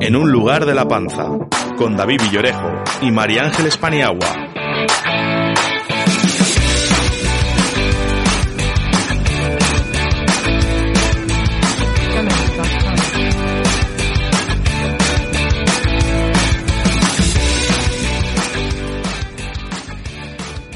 En un lugar de la panza, con David Villorejo y María Ángeles Paniagua.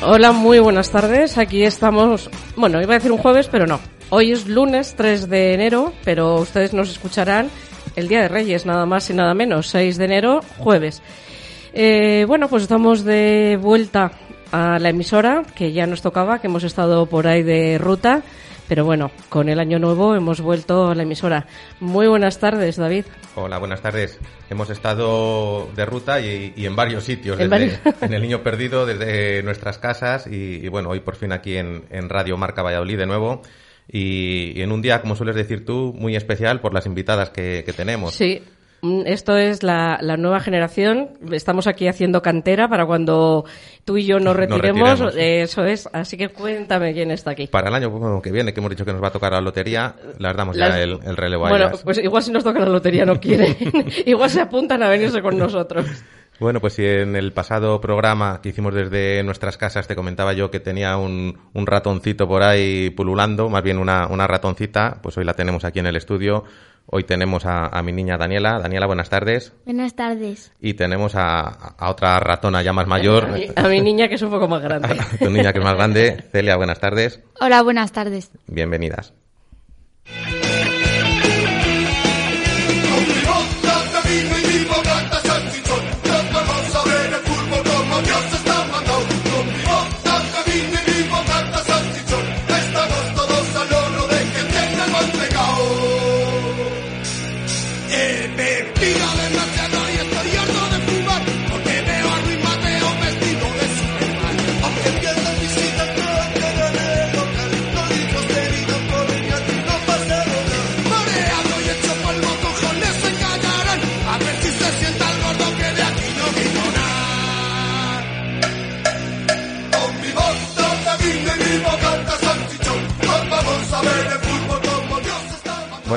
Hola, muy buenas tardes. Aquí estamos, bueno, iba a decir un jueves, pero no. Hoy es lunes 3 de enero, pero ustedes nos escucharán el Día de Reyes, nada más y nada menos, 6 de enero, jueves. Eh, bueno, pues estamos de vuelta a la emisora, que ya nos tocaba, que hemos estado por ahí de ruta. Pero bueno, con el año nuevo hemos vuelto a la emisora. Muy buenas tardes, David. Hola, buenas tardes. Hemos estado de ruta y, en varios sitios, ¿En, en, El Niño Perdido, desde nuestras casas y, bueno, hoy por fin aquí en, en Radio Marca Valladolid de nuevo. Y, en un día, como sueles decir tú, muy especial por las invitadas que, que tenemos. Sí, Mm, esto es la, nueva generación. Estamos aquí haciendo cantera para cuando tú y yo nos retiremos. Eso es. Así que cuéntame quién está aquí. Para el año que viene, que hemos dicho que nos va a tocar la lotería, les damos ya el, relevo Bueno, pues igual si nos toca la lotería no quieren. igual se apuntan a venirse con nosotros. Bueno, pues si en el pasado programa que hicimos desde nuestras casas te comentaba yo que tenía un, un ratoncito por ahí pululando, más bien una, una ratoncita, pues hoy la tenemos aquí en el estudio Hoy tenemos a, mi niña Daniela. Daniela, buenas tardes. Buenas tardes. Y tenemos a, otra ratona ya más mayor. A mi, niña que es un poco más grande. tu niña que es más grande. Celia, buenas tardes. Hola, buenas tardes. Bienvenidas.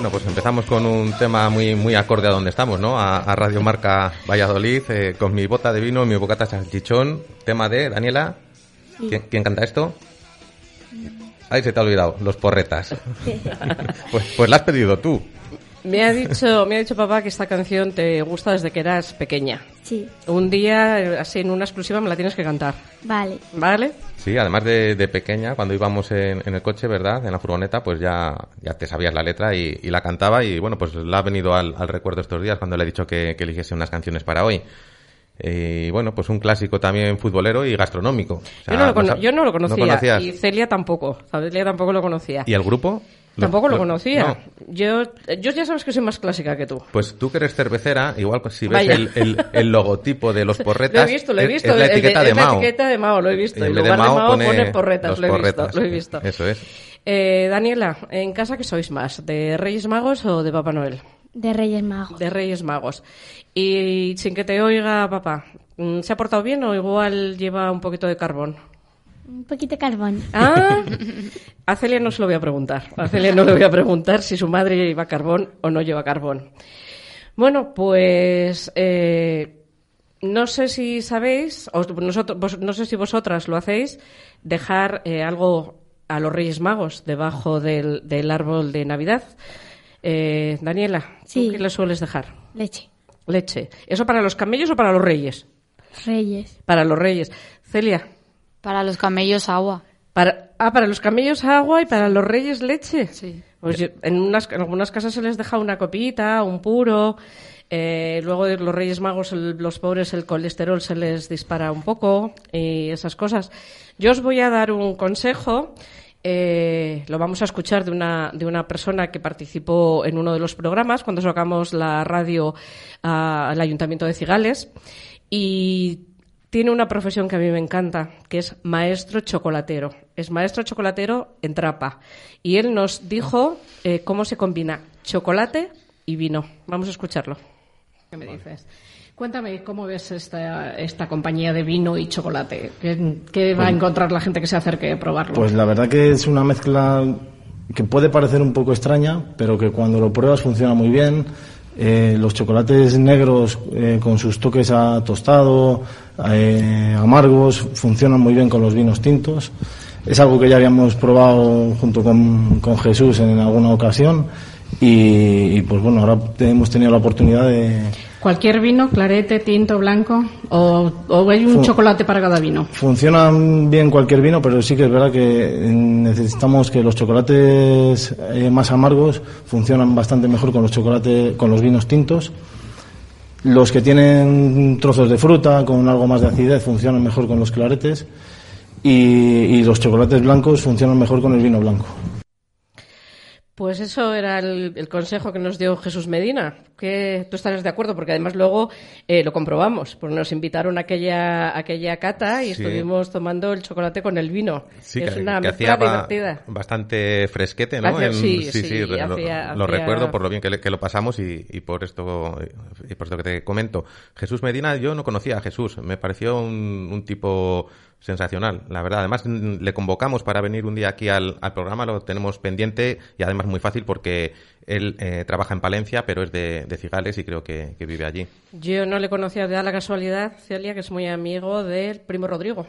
Bueno, pues empezamos con un tema muy muy acorde a donde estamos, ¿no? A, Radio Marca Valladolid, eh, con mi bota de vino y mi bocata salchichón. Tema de Daniela. ¿Quién, canta esto? Ahí se te ha olvidado, los porretas. pues, pues la has pedido tú. Me ha dicho, me ha dicho papá que esta canción te gusta desde que eras pequeña. Sí. Un día, así en una exclusiva, me la tienes que cantar. Vale. ¿Vale? Sí, además de, pequeña, cuando íbamos en, el coche, ¿verdad? En la furgoneta, pues ya, ya te sabías la letra y, la cantaba y bueno, pues la ha venido al, recuerdo estos días cuando le he dicho que, que eligiese unas canciones para hoy. Y bueno, pues un clásico también futbolero y gastronómico. yo, no lo yo, no lo, conocía. y Celia tampoco. Celia tampoco lo conocía. ¿Y el grupo? Tampoco lo, conocía. Yo, yo ya sabes que soy más clásica que tú. Pues tú que eres cervecera, igual si ves el, el, logotipo de los porretas. lo he visto, lo he visto. Es, la etiqueta de, Mao. la etiqueta de Mao, lo he visto. En, lugar de Mao, pone, porretas, lo he visto. Lo he visto. Eso es. Eh, Daniela, ¿en casa qué sois más? ¿De Reyes Magos o de Papá Noel? De Reyes Magos. De Reyes Magos. Y sin que te oiga papá, ¿se ha portado bien o igual lleva un poquito de carbón? Un poquito de carbón. Ah, a Celia no se lo voy a preguntar. A Celia no le voy a preguntar si su madre lleva carbón o no lleva carbón. Bueno, pues eh, no sé si sabéis, o nosotros, no sé si vosotras lo hacéis, dejar eh, algo a los Reyes Magos debajo del, árbol de Navidad. Eh, Daniela, ¿tú qué le sueles dejar? Leche. Leche. ¿Eso para los camellos o para los reyes? Reyes. Para los reyes. Celia. Para los camellos agua. Para, ah, para los camellos agua y para los reyes leche. Sí. Pues en, unas, en algunas casas se les deja una copita, un puro. Eh, luego de los Reyes Magos, los pobres, el colesterol se les dispara un poco y esas cosas. Yo os voy a dar un consejo. eh, lo vamos a escuchar de una, de una persona que participó en uno de los programas cuando sacamos la radio ah, al Ayuntamiento de Cigales y tiene una profesión que a mí me encanta, que es maestro chocolatero. Es maestro chocolatero en trapa. Y él nos dijo eh, cómo se combina chocolate y vino. Vamos a escucharlo. ¿Qué me dices? Cuéntame, ¿cómo ves esta, esta compañía de vino y chocolate? ¿Qué, qué va a encontrar la gente que se acerque a probarlo? Pues la verdad que es una mezcla que puede parecer un poco extraña, pero que cuando lo pruebas funciona muy bien. Eh, los chocolates negros eh, con sus toques a tostado, eh, amargos, funcionan muy bien con los vinos tintos. Es algo que ya habíamos probado junto con, con Jesús en alguna ocasión y, y, pues bueno, ahora hemos tenido la oportunidad de, ¿Cualquier vino, clarete, tinto, blanco? ¿O, o hay un Fun- chocolate para cada vino? Funciona bien cualquier vino, pero sí que es verdad que necesitamos que los chocolates eh, más amargos funcionan bastante mejor con los chocolates, con los vinos tintos. Los que tienen trozos de fruta con algo más de acidez funcionan mejor con los claretes y, y los chocolates blancos funcionan mejor con el vino blanco. Pues eso era el, el consejo que nos dio Jesús Medina. Que tú estarás de acuerdo, porque además luego eh, lo comprobamos. Porque nos invitaron a aquella, a aquella cata y Sí. estuvimos tomando el chocolate con el vino. Sí, es que, una que mezcla hacía divertida. bastante fresquete, ¿no? En- sí, sí, re- lo, recuerdo por lo bien que, le- que lo pasamos y, y por esto y por esto que te comento. Jesús Medina, yo no conocía a Jesús, me pareció un, un tipo sensacional, la verdad. Además, le convocamos para venir un día aquí al, al programa, lo tenemos pendiente y además muy fácil porque él eh, trabaja en Palencia, pero es de, de Cigales y creo que, que vive allí. Yo no le conocía de la casualidad, Celia, que es muy amigo del primo Rodrigo.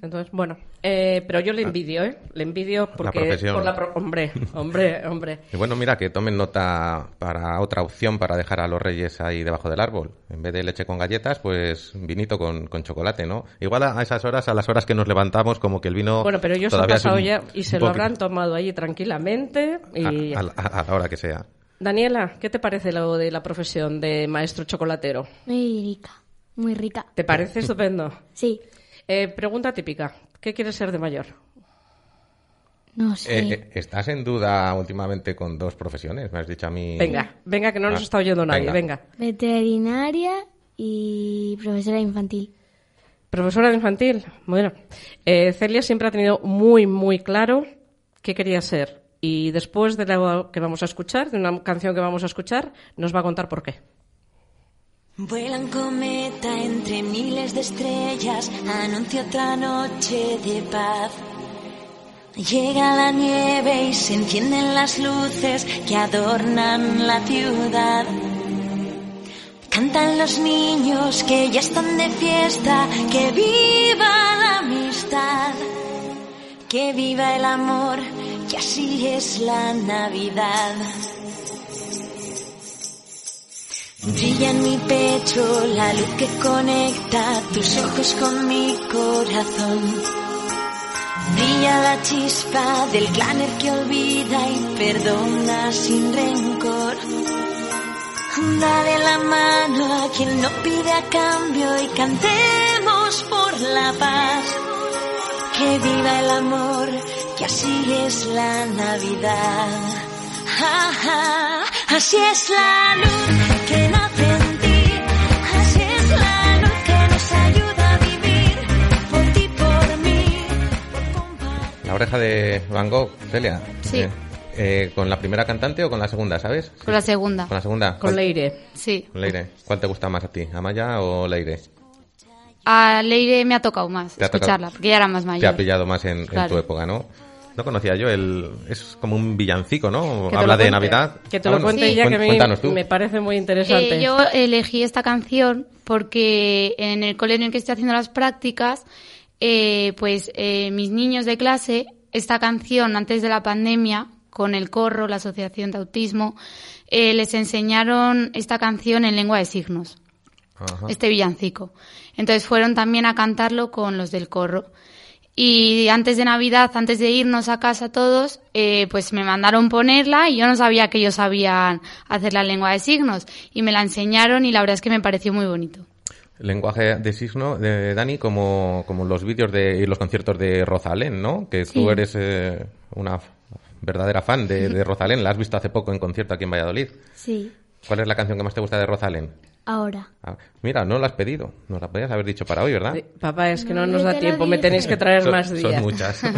Entonces, bueno, eh, pero yo le envidio, ¿eh? Le envidio porque... profesión. por la pro- hombre, hombre, hombre. Y bueno, mira, que tomen nota para otra opción para dejar a los reyes ahí debajo del árbol. En vez de leche con galletas, pues vinito con, con chocolate, ¿no? Igual a, esas horas, a las horas que nos levantamos, como que el vino... Bueno, pero ellos han pasado un- ya y se lo habrán tomado allí tranquilamente y... A, a la- a la hora que sea. Daniela, ¿qué te parece lo de la profesión de maestro chocolatero? Muy rica, muy rica. ¿Te parece estupendo? Sí, Eh, pregunta típica. ¿Qué quieres ser de mayor? no sé. Eh, eh, ¿Estás en duda últimamente con dos profesiones? Me has dicho a mí... Venga, venga, que no nos Ah, está oyendo nadie. venga. Venga. Veterinaria y profesora infantil. Profesora de infantil. Bueno, eh, Celia siempre ha tenido muy, muy claro qué quería ser. Y después de lo que vamos a escuchar, de una canción que vamos a escuchar, nos va a contar por qué. Vuelan cometa entre miles de estrellas, anuncia otra noche de paz. Llega la nieve y se encienden las luces que adornan la ciudad. Cantan los niños que ya están de fiesta, que viva la amistad, que viva el amor, y así es la Navidad. Brilla en mi pecho la luz que conecta tus ojos con mi corazón. Brilla la chispa del claner que olvida y perdona sin rencor. Dale la mano a quien no pide a cambio y cantemos por la paz. Que viva el amor, que así es la Navidad. Ja, ja, así es la luz La oreja de Van Gogh, Celia. Sí. Eh, eh, ¿Con la primera cantante o con la segunda, sabes? Con la segunda. Con la segunda. Con ¿Cuál- Leire. Sí. Leire. ¿Cuál te gusta más a ti? ¿Amaya o Leire? A Leire me ha tocado más Te ha tocado- escucharla, porque ella era más Te ha mayor. pillado más en, en Claro. tu época, ¿no? No conocía yo el... Es como un villancico, ¿no? Habla de Navidad. Que te Ah, lo bueno. cuente ella, que a mí me parece muy interesante. Eh, yo elegí esta canción porque en el colegio en el que estoy haciendo las prácticas, eh, pues eh, mis niños de clase, esta canción antes de la pandemia, con el Corro, la Asociación de Autismo, eh, les enseñaron esta canción en lengua de signos, Ajá. este villancico. Entonces fueron también a cantarlo con los del Corro. Y antes de Navidad, antes de irnos a casa todos, eh, pues me mandaron ponerla y yo no sabía que ellos sabían hacer la lengua de signos. Y me la enseñaron y la verdad es que me pareció muy bonito. Lenguaje de signo de Dani como, como los vídeos de y los conciertos de Rosalén, ¿no? Que Sí. tú eres eh, una verdadera fan de, de Rosalén. La has visto hace poco en concierto aquí en Valladolid. Sí, ¿Cuál es la canción que más te gusta de Rosalén? ahora. Ah, mira, no la has pedido. Nos la podías haber dicho para hoy, ¿verdad? Sí, Papá, es que no, No, nos da tiempo, me tenéis que traer Son- más son días. muchas.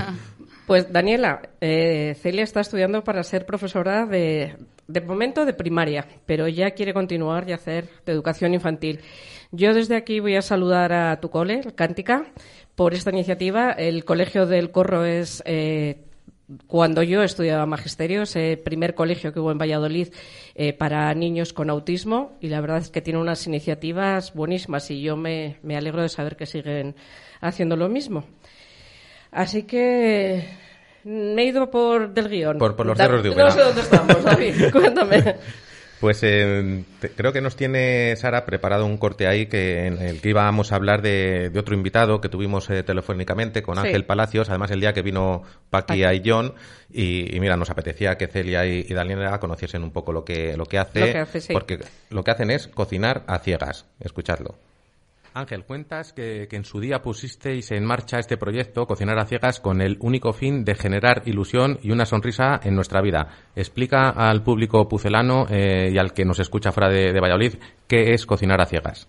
Pues Daniela, eh, Celia está estudiando para ser profesora de, de momento de primaria, pero ya quiere continuar y hacer de educación infantil. Yo desde aquí voy a saludar a tu cole, el Cántica, por esta iniciativa. El Colegio del Corro es eh, cuando yo estudiaba magisterio, ese primer colegio que hubo en Valladolid eh, para niños con autismo, y la verdad es que tiene unas iniciativas buenísimas y yo me, me alegro de saber que siguen haciendo lo mismo. Así que me he ido por del guion. Por- por los cerros de No Úbeda. sé dónde estamos, David, cuéntame. Pues eh, te- creo que nos tiene Sara preparado un corte ahí que en el que íbamos a hablar de, de otro invitado que tuvimos eh, telefónicamente con Sí. Ángel Palacios, además el día que vino Paqui y John y, y mira, nos apetecía que Celia y, y Daniela conociesen un poco lo que lo que hace, Lo que hace, sí. porque lo que hacen es cocinar a ciegas. Escuchadlo. Ángel, cuentas que, en su día pusisteis en marcha este proyecto, Cocinar a Ciegas, con el único fin de generar ilusión y una sonrisa en nuestra vida. Explica al público pucelano eh, y al que nos escucha fuera de, de Valladolid qué es Cocinar a Ciegas.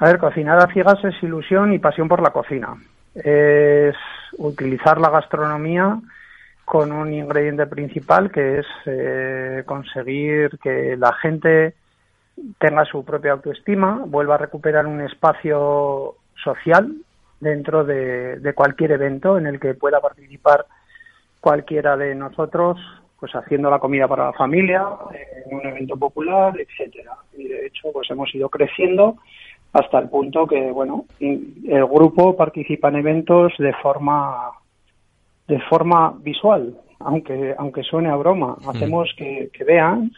A ver, cocinar a ciegas es ilusión y pasión por la cocina. Es utilizar la gastronomía con un ingrediente principal que es eh, conseguir que la gente tenga su propia autoestima, vuelva a recuperar un espacio social dentro de, de cualquier evento en el que pueda participar cualquiera de nosotros, pues haciendo la comida para la familia, en un evento popular, etcétera. Y de hecho, pues hemos ido creciendo hasta el punto que, bueno, el grupo participa en eventos de forma de forma visual, aunque aunque suene a broma. Hacemos que, que vean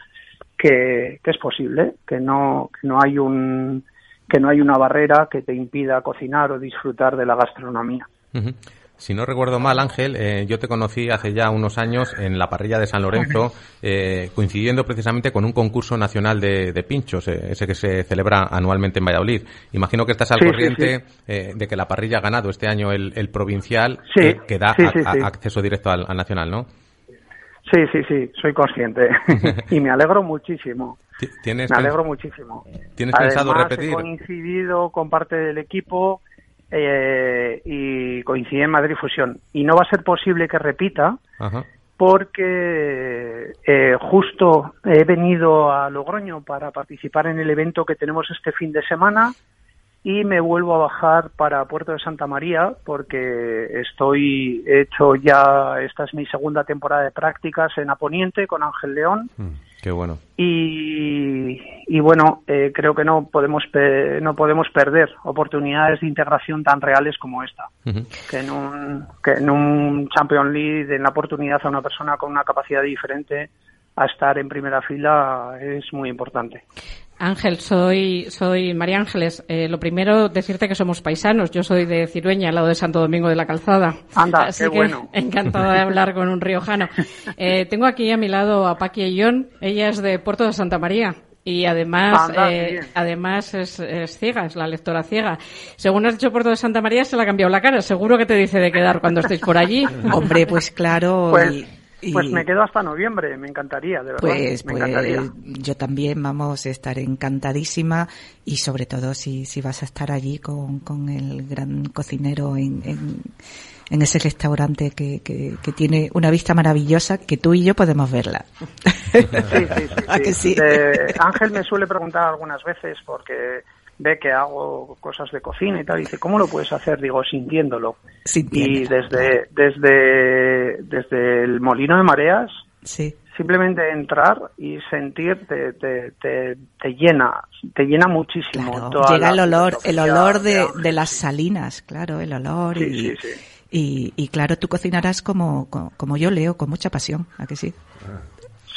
que, que es posible, que no que no hay un que no hay una barrera que te impida cocinar o disfrutar de la gastronomía. Si no recuerdo mal, Ángel, eh, yo te conocí hace ya unos años en la parrilla de San Lorenzo, eh, coincidiendo precisamente con un concurso nacional de, de pinchos, eh, ese que se celebra anualmente en Valladolid. Imagino que estás al Sí, sí, corriente eh, de que la parrilla ha ganado este año el, el provincial, que da a- a- acceso directo al, al nacional, ¿no? Sí, sí, sí, soy consciente y me alegro muchísimo. Ti- ¿Tienes, Me alegro muchísimo. ¿Tienes pensado repetir? He coincidido con parte del equipo eh, y coincidí en Madrid Fusión. Y no va a ser posible que repita Ajá. porque eh, justo he venido a Logroño para participar en el evento que tenemos este fin de semana y me vuelvo a bajar para Puerto de Santa María porque estoy he hecho ya esta es mi segunda temporada de prácticas en Aponiente con Ángel León Mm, qué bueno. y, y bueno eh, creo que no podemos pe- no podemos perder oportunidades de integración tan reales como esta que en un que en un Champions League den la oportunidad a una persona con una capacidad diferente a estar en primera fila es muy importante. Ángel, soy, soy María Ángeles. Eh, lo primero, decirte que somos paisanos. Yo soy de Cirueña, al lado de Santo Domingo de la Calzada. Anda, Así qué que bueno. encantada de hablar con un riojano. Eh, tengo aquí a mi lado a Paqui Ayllón. Ella es de Puerto de Santa María. Y además, Anda, eh, además es, es ciega, es la lectora ciega. Según has dicho Puerto de Santa María, se le ha cambiado la cara. Seguro que te dice de quedar cuando estéis por allí. Hombre, pues claro. Pues, y- y- pues me quedo hasta noviembre, me encantaría, de verdad. Pues, me pues encantaría. yo también vamos a estar encantadísima y sobre todo si, si vas a estar allí con, con el gran cocinero en, en, en ese restaurante que, que, que tiene una vista maravillosa que tú y yo podemos verla. Sí, sí, sí, ¿A sí. que sí? Eh, Ángel me suele preguntar algunas veces porque ve que hago cosas de cocina y tal. Y dice, ¿cómo lo puedes hacer? Digo, sintiéndolo. Y desde, desde, desde el molino de mareas, Sí. simplemente entrar y sentir te, te, te, te llena, te llena muchísimo. toda Llega el olor, el olor de, de las salinas, claro, el olor Sí, y, sí, sí. y, y claro, tú cocinarás como, como, como yo leo, con mucha pasión, ¿a que sí?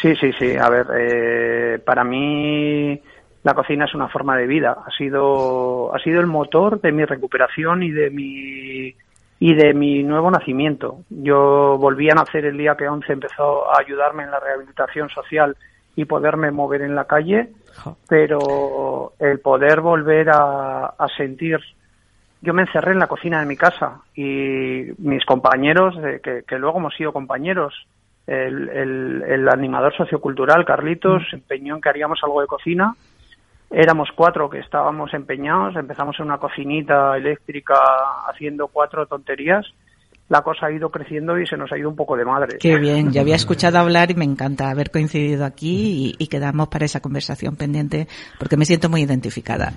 Sí, sí, sí. A ver, eh, para mí la cocina es una forma de vida. Ha sido, ha sido el motor de mi recuperación y de mi y de mi nuevo nacimiento. Yo volví a nacer el día que ONCE empezó a ayudarme en la rehabilitación social y poderme mover en la calle pero el poder volver a, a sentir yo me encerré en la cocina de mi casa y mis compañeros, de, que, que luego hemos sido compañeros, el, el, el animador sociocultural Carlitos se empeñó en que haríamos algo de cocina. Éramos cuatro que estábamos empeñados, empezamos en una cocinita eléctrica haciendo cuatro tonterías la cosa ha ido creciendo y se nos ha ido un poco de madre. Qué bien, yo había escuchado hablar y me encanta haber coincidido aquí y, y, quedamos para esa conversación pendiente porque me siento muy identificada.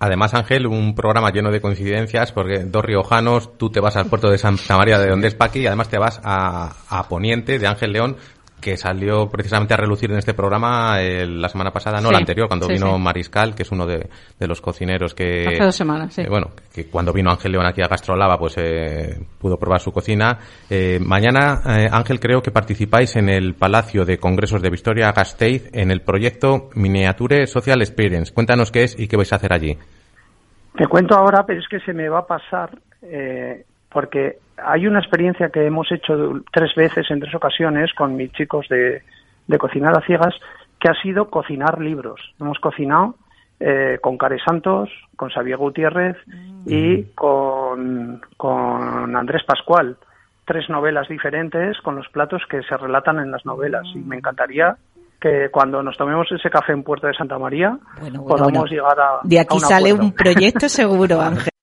Además, Ángel, un programa lleno de coincidencias porque dos riojanos, tú te vas al puerto de Santa María de donde es Paqui y además te vas a, a Poniente de Ángel León que salió precisamente a relucir en este programa eh, la semana pasada, no Sí, la anterior, cuando sí, vino sí. Mariscal, que es uno de, de los cocineros que... Hace dos semanas, sí. eh, bueno, que cuando vino Ángel León aquí a Gastrolaba, pues eh, pudo probar su cocina. Eh, mañana, eh, Ángel, creo que participáis en el Palacio de Congresos de Victoria Gasteiz en el proyecto Miniature Social Experience. Cuéntanos qué es y qué vais a hacer allí. Te cuento ahora, pero es que se me va a pasar eh, porque hay una experiencia que hemos hecho tres veces en tres ocasiones con mis chicos de, de cocinar a ciegas, que ha sido cocinar libros. Hemos cocinado eh, con Care Santos, con Xavier Gutiérrez y con, con Andrés Pascual. Tres novelas diferentes con los platos que se relatan en las novelas. Y me encantaría que cuando nos tomemos ese café en Puerto de Santa María Bueno, podamos bueno. llegar a. De a aquí un sale acuerdo. un proyecto seguro, Ángel.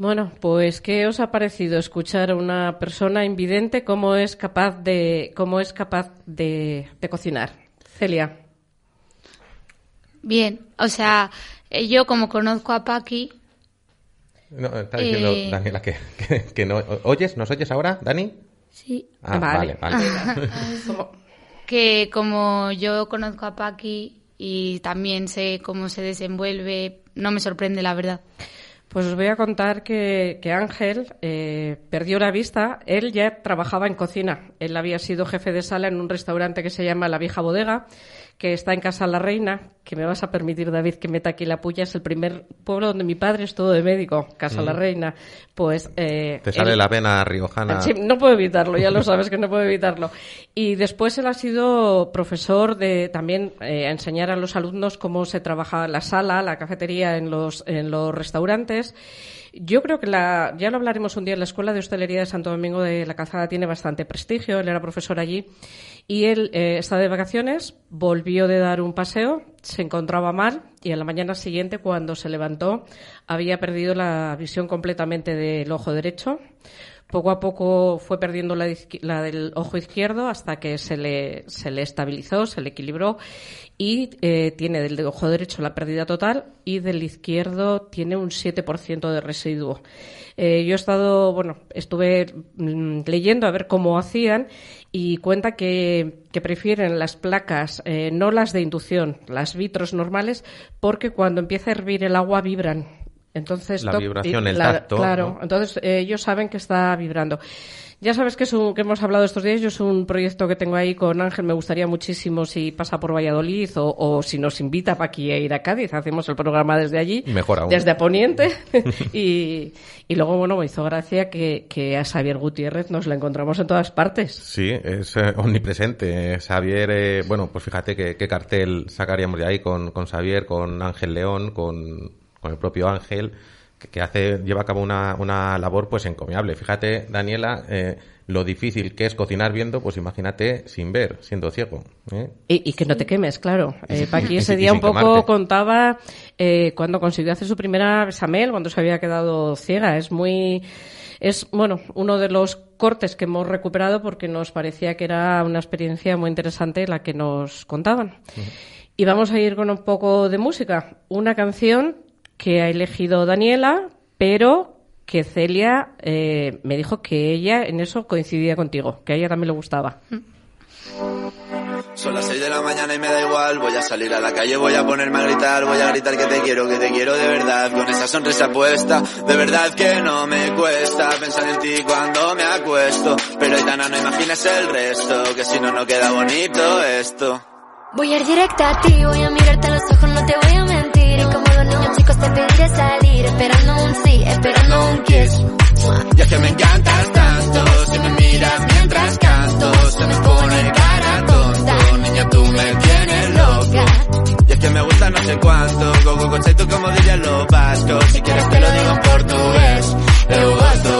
Bueno, pues ¿qué os ha parecido escuchar a una persona invidente cómo es capaz de cómo es capaz de, de cocinar? Celia. Bien, o sea, eh, yo como conozco a Paqui, No, está diciendo Eh. Daniela que, que, que no. ¿Oyes? ¿Nos oyes ahora, Dani? sí, Ah, vale, vale. que como yo conozco a Paqui y también sé cómo se desenvuelve, no me sorprende la verdad. Pues os voy a contar que, que Ángel eh, perdió la vista. Él ya trabajaba en cocina. Él había sido jefe de sala en un restaurante que se llama La Vieja Bodega, que está en Casa La Reina, que me vas a permitir, David, que meta aquí la puya. Es el primer pueblo donde mi padre estuvo de médico, Casa La Mm. Reina. Pues eh, Te sale él- la vena riojana. Sí, no puedo evitarlo, ya lo sabes que no puedo evitarlo. Y después él ha sido profesor de también eh, a enseñar a los alumnos cómo se trabaja la sala, la cafetería en los, en los restaurantes. Yo creo que la, ya lo hablaremos un día en la Escuela de Hostelería de Santo Domingo de la Calzada tiene bastante prestigio, él era profesor allí y él eh, está de vacaciones, volvió de dar un paseo, se encontraba mal y a la mañana siguiente cuando se levantó había perdido la visión completamente del ojo derecho. Poco a poco fue perdiendo la, la del ojo izquierdo hasta que se le, se le estabilizó, se le equilibró y eh, tiene del ojo derecho la pérdida total y del izquierdo tiene un 7% de residuo. Eh, yo he estado, bueno, estuve mm, leyendo a ver cómo hacían y cuenta que, que prefieren las placas, eh, no las de inducción, las vitros normales, porque cuando empieza a hervir el agua vibran. Entonces, La vibración, y el la- tacto, Claro, ¿no? entonces eh, ellos saben que está vibrando. Ya sabes que, es un- que hemos hablado estos días, yo es un proyecto que tengo ahí con Ángel, me gustaría muchísimo si pasa por Valladolid o, o si nos invita para aquí a ir a Cádiz, hacemos el programa desde allí, Mejor aún. desde Poniente, y, y luego, bueno, me hizo gracia que, que a Xavier Gutiérrez nos la encontramos en todas partes. Sí, es eh, omnipresente. Xavier, eh, bueno, pues fíjate qué, cartel sacaríamos de ahí con, con Xavier, con Ángel León, con, con el propio Ángel, que, hace, lleva a cabo una, una labor pues encomiable. Fíjate, Daniela, eh, lo difícil que es cocinar viendo, pues imagínate sin ver, siendo ciego. ¿eh? Y, y que no te quemes, claro. Eh, Paqui ese día un poco quemarte. contaba eh, cuando consiguió hacer su primera besamel, cuando se había quedado ciega. Es muy, es bueno, uno de los cortes que hemos recuperado porque nos parecía que era una experiencia muy interesante la que nos contaban. Y vamos a ir con un poco de música. Una canción que ha elegido Daniela, pero que Celia eh, me dijo que ella en eso coincidía contigo, que a ella también le gustaba. Son las 6 de la mañana y me da igual, voy a salir a la calle, voy a ponerme a gritar, voy a gritar que te quiero, que te quiero de verdad, con esa sonrisa puesta, de verdad que no me cuesta pensar en ti cuando me acuesto, pero Aitana no imagines el resto, que si no no queda bonito esto. Voy a ir directa a ti, voy a mirarte a los ojos, no te voy a mentir niños chicos te pediré salir, esperando un sí, esperando un kiss. Ya que me encantas tanto, si me miras mientras canto, se me pone cara tonta. Niña, tú me tienes loca. Y es que me gusta no sé cuánto, go, go, go, tú como dirían los vascos. Si quieres te lo digo en portugués, eu gosto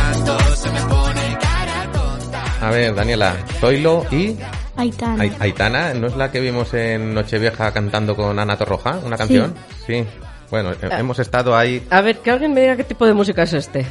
A ver, Daniela, Zoilo y Aitana. Ai- Aitana, ¿no es la que vimos en Nochevieja cantando con Ana Torroja, una canción? Sí. Bueno, eh, Ah. hemos estado ahí. A ver, que alguien me diga qué tipo de música es este.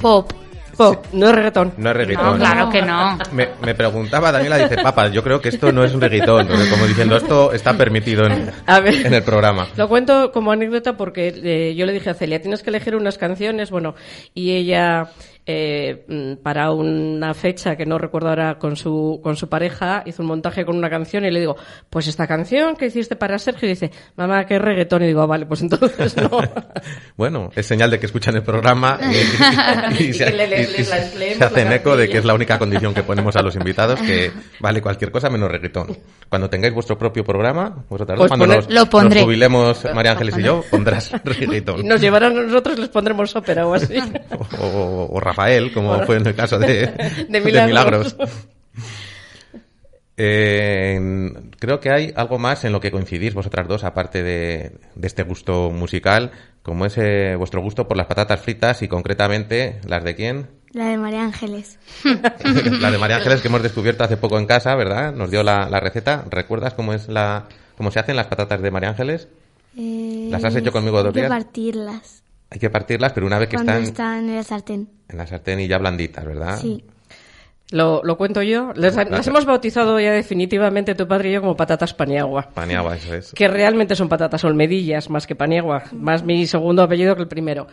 Pop. Pop, no es reggaetón. No es reggaetón. No, claro que no. Me, me preguntaba Daniela, dice, papá, yo creo que esto no es un reggaetón. Como diciendo, esto está permitido en, A ver. en el programa. Lo cuento como anécdota porque eh, yo le dije a Celia, tienes que elegir unas canciones, bueno, y ella eh, mm, para una fecha que no recuerdo ahora con su, con su pareja hizo un montaje con una canción y le digo, pues esta canción que hiciste para Sergio y dice, mamá, que es reggaetón y digo, "Ah, vale, pues entonces no. Bueno, es señal de que escuchan el programa y, y Y y- se- se hacen eco de que es la única condición que ponemos a los invitados, que vale cualquier cosa menos reggaetón. Cuando tengáis vuestro propio programa, vosotras dos, Pues cuando poner- nos, lo pondré. nos jubilemos María Ángeles y yo, pondrás reggaetón. Y nos llevarán a nosotros, les pondremos ópera o así. O, o- o Rafael, como fue en el caso de, De Milagros. Eh, creo que hay algo más en lo que coincidís vosotras dos, aparte de, de este gusto musical, como es eh, vuestro gusto por las patatas fritas y concretamente las de quién? La de María Ángeles. la de María Ángeles que hemos descubierto hace poco en casa, ¿verdad? Nos dio la, la receta. ¿Recuerdas cómo es la cómo se hacen las patatas de María Ángeles? Eh, ¿Las has hecho conmigo dos hay que días? partirlas Hay que partirlas, pero una vez que cuando están están en el sartén. en la sartén y ya blanditas, ¿verdad? Sí. Lo, lo cuento yo. Les, las hemos bautizado ya definitivamente tu padre y yo como patatas paniagua. Paniagua, eso es. que realmente son patatas olmedillas más que paniagua, más mi segundo apellido que el primero.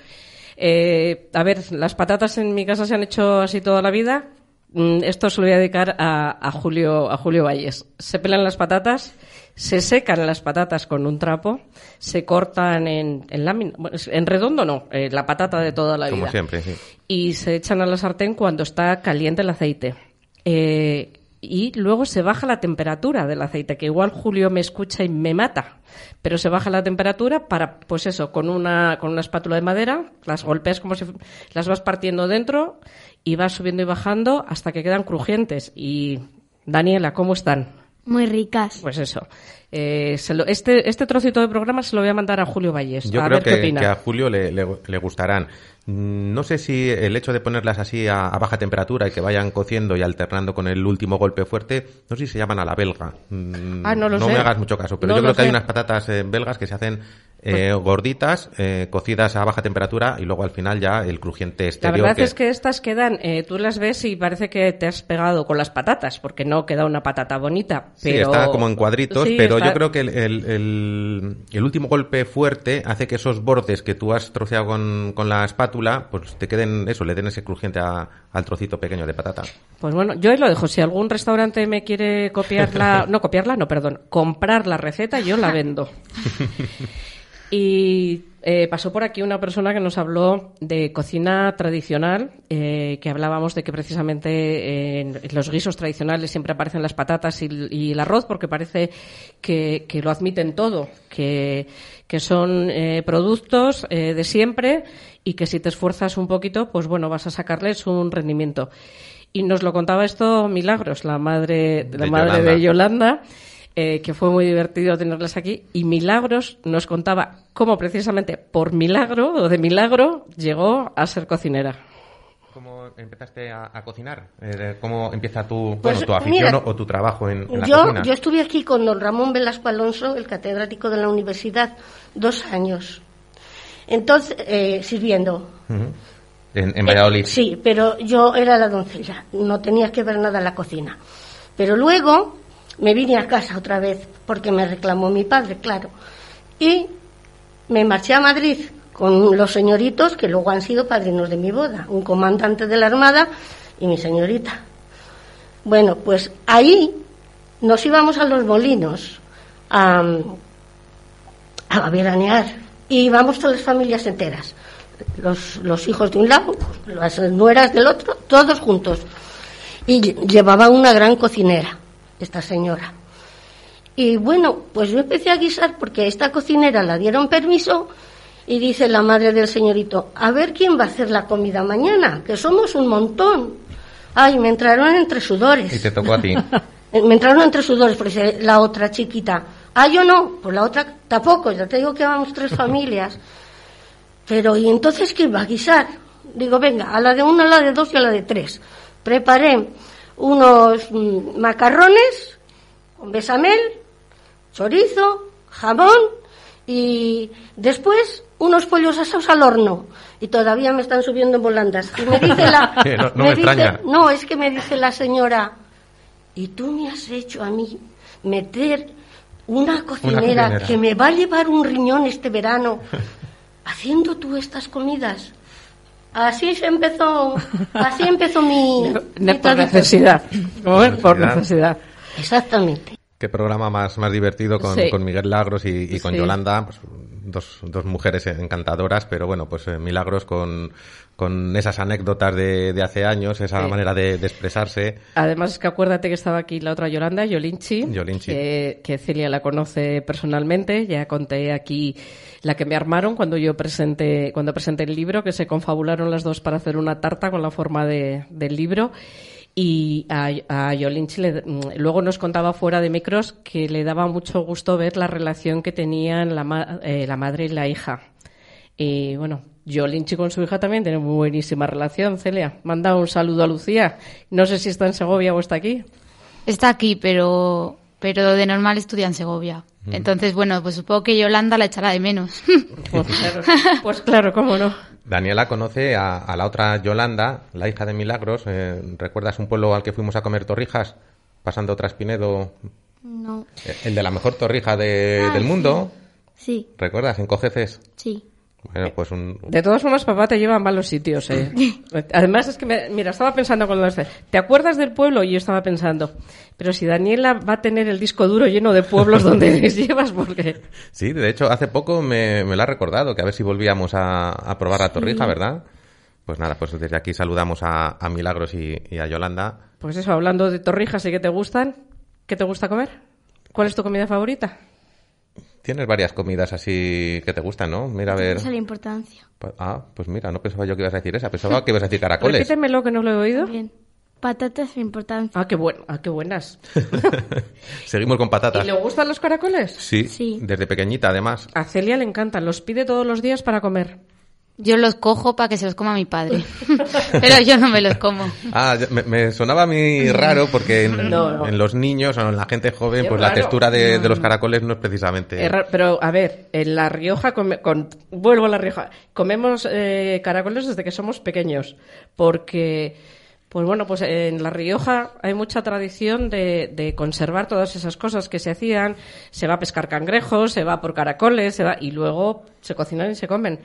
Eh, a ver, las patatas en mi casa se han hecho así toda la vida. Mm, Esto se lo voy a dedicar a, a Julio, a Julio Valles. Se pelan las patatas, se secan las patatas con un trapo, se cortan en, en lámina, en redondo no, eh, la patata de toda la Como vida siempre, sí. y se echan a la sartén cuando está caliente el aceite. Eh, y luego se baja la temperatura del aceite, que igual Julio me escucha y me mata, pero se baja la temperatura para, pues eso, con una, con una espátula de madera, las golpeas como si las vas partiendo dentro y vas subiendo y bajando hasta que quedan crujientes. Y Daniela, ¿cómo están? Muy ricas. Pues eso. Eh, se lo- este, este trocito de programa se lo voy a mandar a Julio Valles. Yo a creo ver qué que, opina. que a Julio le, le- le gustarán. Mm, No sé si el hecho de ponerlas así a, a baja temperatura y que vayan cociendo y alternando con el último golpe fuerte, no sé si se llaman a la belga. Mm, Ah, no lo sé. me hagas mucho caso, pero No yo creo que hay unas patatas eh, belgas que se hacen eh, gorditas, eh, cocidas a baja temperatura y luego al final ya el crujiente La exterior. verdad que- es que estas quedan, eh, tú las ves y parece que te has pegado con las patatas, porque no queda una patata bonita. Sí, está como en cuadritos, Sí, pero está- yo creo que el, el- el- el último golpe fuerte hace que esos bordes que tú has troceado con, con la espátula, pues te queden eso, le den ese crujiente a- al trocito pequeño de patata. Pues bueno, yo ahí lo dejo. Si algún restaurante me quiere copiarla, no copiarla, no, perdón, comprar la receta, yo la vendo. Y eh, pasó por aquí una persona que nos habló de cocina tradicional, eh, que hablábamos de que precisamente eh, en los guisos tradicionales siempre aparecen las patatas y, y el arroz, porque parece que, que lo admiten todo, que, que son eh, productos eh, de siempre y que si te esfuerzas un poquito, pues bueno, vas a sacarles un rendimiento. Y nos lo contaba esto Milagros, la madre, la De madre Yolanda. de Yolanda, eh, que fue muy divertido tenerlas aquí. Y Milagros nos contaba cómo precisamente por milagro o de milagro llegó a ser cocinera. ¿Cómo empezaste a, a cocinar? Eh, ¿Cómo empieza tu, Pues, bueno, tu afición mira, o, tu trabajo en, en la Yo, cocina? yo estuve aquí con don Ramón Velasco Alonso, el catedrático de la universidad, dos años. Entonces, eh, sirviendo. En, en Valladolid. Eh, sí, pero yo era la doncella, no tenía que ver nada en la cocina. Pero luego me vine a casa otra vez, porque me reclamó mi padre, claro. Y me marché a Madrid con los señoritos que luego han sido padrinos de mi boda, un comandante de la Armada y mi señorita. Bueno, pues ahí nos íbamos a los molinos a, a veranear y íbamos todas las familias enteras. Los, los hijos de un lado, las nueras del otro, todos juntos. Y lle- llevaba una gran cocinera, esta señora. Y bueno, pues yo empecé a guisar porque a esta cocinera la dieron permiso y dice la madre del señorito, a ver quién va a hacer la comida mañana, que somos un montón. Ay, me entraron entre sudores. Y te tocó a ti. Me entraron entre sudores, pues eh, la otra chiquita. Ah, yo no, pues la otra tampoco, ya te digo que vamos tres familias. Pero, ¿y entonces qué iba a guisar? Digo, venga, a la de uno, a la de dos y a la de tres. Preparé unos mm, macarrones con besamel, chorizo, jamón y después unos pollos asados al horno. Y todavía me están subiendo en volandas. Y me dice la... No- no me dice- extraña. no, es que me dice la señora, y tú me has hecho a mí meter una cocinera, cocinera. que me va a llevar un riñón este verano haciendo tú estas comidas. Así se empezó, así empezó mi, mi Por necesidad. Por Necesidad. necesidad. Exactamente. Qué programa más, más divertido con, Sí. con Miguel Lagros y, y con Sí. Yolanda, pues, dos, dos mujeres encantadoras, pero bueno, pues eh, Milagros con, con esas anécdotas de, de hace años, esa Sí. manera de, de expresarse. Además, es que acuérdate que estaba aquí la otra Yolanda, Yolinchi, Yolinchi. Que, que Celia la conoce personalmente. Ya conté aquí la que me armaron cuando yo presenté, cuando presenté el libro, que se confabularon las dos para hacer una tarta con la forma de- del libro. Y a, a le- luego nos contaba fuera de micros que le daba mucho gusto ver la relación que tenían la, eh, la madre y la hija. Y bueno, Yolinchi con su hija también tiene muy buenísima relación, Celia. Manda un saludo a Lucía. No sé si está en Segovia o está aquí. Está aquí, pero, pero de normal estudia en Segovia. Mm. Entonces, bueno, pues supongo que Yolanda la echará de menos. Pues claro, pues claro, cómo no. Daniela conoce a, a la otra Yolanda, la hija de Milagros. eh, ¿Recuerdas un pueblo al que fuimos a comer torrijas? Pasando Traspinedo, No. eh, el de la mejor torrija de- Ah, del sí. mundo. Sí, ¿Recuerdas? En Cojeces. sí. Bueno, pues un, De todas formas, papá te lleva a malos sitios, ¿eh? Además, es que, me- mira, estaba pensando los... ¿Te acuerdas del pueblo? Y yo estaba pensando, pero si Daniela va a tener el disco duro lleno de pueblos donde les llevas, porque... Sí, de hecho, hace poco me, me lo ha recordado, que a ver si volvíamos a, a probar la torrija, Sí. ¿verdad? Pues nada, pues desde aquí saludamos a, a Milagros y, y a Yolanda. Pues eso, hablando de torrijas y que te gustan, ¿qué te gusta comer? ¿Cuál es tu comida favorita? Tienes varias comidas así que te gustan, ¿no? Mira, a ver. Esa es la importancia. Pa- Ah, pues mira, no pensaba yo que ibas a decir esa, pensaba que ibas a decir caracoles. Repítemelo que no lo he oído. Bien. Patatas de importancia. Ah, qué, buen, ah, qué buenas. Seguimos con patatas. ¿Y le gustan los caracoles? Sí, desde pequeñita además. A Celia le encantan, los pide todos los días para comer. Yo los cojo para que se los coma mi padre. pero yo no me los como. Ah, me, me sonaba a mí raro porque en, No, no. en los niños o en la gente joven, pues la textura de, de los caracoles no es precisamente... Es pero, a ver, en La Rioja, come- con, vuelvo a La Rioja, comemos eh, caracoles desde que somos pequeños, porque, pues bueno, pues en La Rioja hay mucha tradición de, de conservar todas esas cosas que se hacían, se va a pescar cangrejos, se va por caracoles, se va, y luego se cocinan y se comen.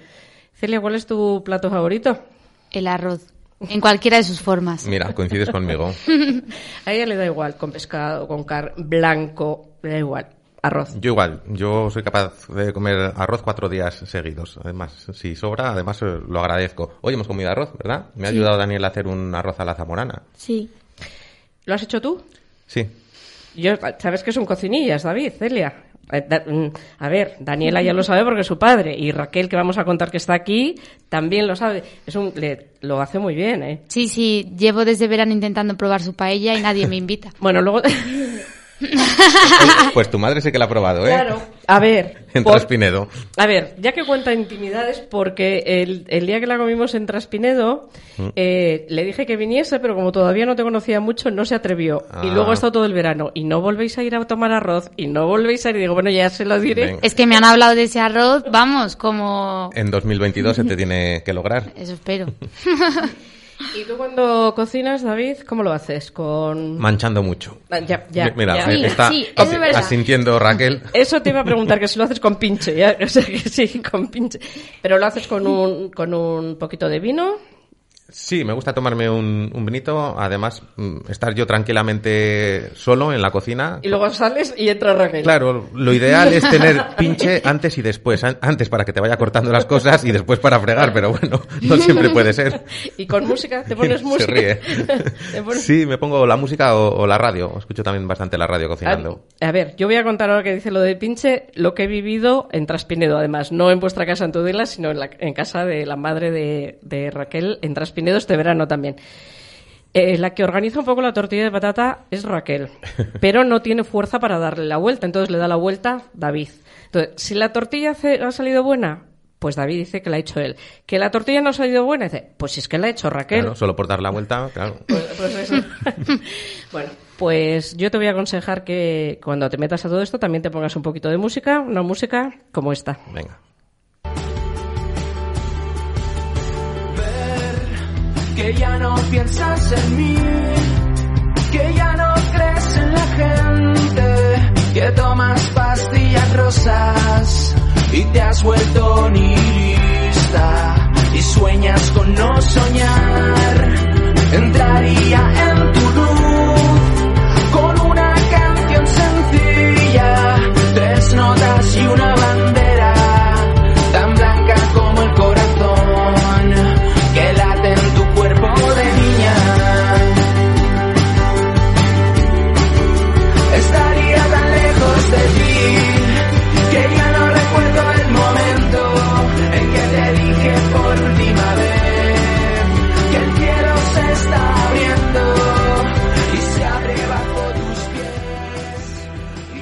Celia, ¿cuál es tu plato favorito? El arroz. En cualquiera de sus formas. Mira, coincides conmigo. A ella le da igual, con pescado, con car blanco, le da igual, arroz. Yo igual, yo soy capaz de comer arroz cuatro días seguidos. Además, si sobra, además eh, lo agradezco. Hoy hemos comido arroz, ¿verdad? Me ha Sí. ayudado Daniel a hacer un arroz a la zamorana. Sí. ¿Lo has hecho tú? Sí. Yo, sabes que son cocinillas, David, Celia. Eh, mm, A ver, Daniela ya lo sabe porque es su padre y Raquel, que vamos a contar que está aquí, también lo sabe. Es un, le- lo hace muy bien, ¿eh? Sí, sí, llevo desde verano intentando probar su paella y nadie me invita. Bueno, luego... Pues tu madre sí que la ha probado, ¿eh? Claro. A ver, En por- Traspinedo. a ver, ya que cuenta intimidades, porque el, el día que la comimos en Traspinedo, Mm. eh, le dije que viniese, pero como todavía no te conocía mucho, no se atrevió. Y Ah. luego ha estado todo el verano. Y no volvéis a ir a tomar arroz, y no volvéis a ir. Y digo, bueno, ya se lo diré. Venga. Es que me han hablado de ese arroz, vamos, como... En 2022 se te tiene que lograr. Eso espero. ¿Y tú cuando cocinas, David, cómo lo haces? Con... Manchando mucho. Ah, Ya, ya, Mira, ya. está sí, es asintiendo Raquel. Eso te iba a preguntar, que si lo haces con pinche, ya, o sea que sí, con pinche. Pero lo haces con un, con un poquito de vino. Sí, me gusta tomarme un, un vinito, además mm, estar yo tranquilamente solo en la cocina. Y luego sales y entra Raquel. Claro, lo ideal es tener pinche antes y después. An- Antes para que te vaya cortando las cosas y después para fregar, pero bueno, no siempre puede ser. Y con música, ¿te pones Se música? ríe. Te pones- Sí, me pongo la música o, o la radio. Escucho también bastante la radio cocinando. A ver, yo voy a contar ahora que dice lo del pinche, lo que he vivido en Traspinedo, además, no en vuestra casa en Tudela, sino en, la- en casa de la madre de, de Raquel en Traspinedo este verano también. Eh, la que organiza un poco la tortilla de patata es Raquel, pero no tiene fuerza para darle la vuelta, entonces le da la vuelta David. Entonces, si la tortilla hace- ha salido buena, pues David dice que la ha hecho él. Que la tortilla no ha salido buena, dice, pues si es que la ha hecho Raquel. Claro, solo por dar la vuelta, claro. Pues eso. bueno, pues yo te voy a aconsejar que cuando te metas a todo esto también te pongas un poquito de música, una música como esta. Venga. Que ya no piensas en mí, que ya no crees en la gente, que tomas pastillas rosas y te has vuelto nihilista y sueñas con no soñar. Entraría en tu luz con una canción sencilla, tres notas y una bandera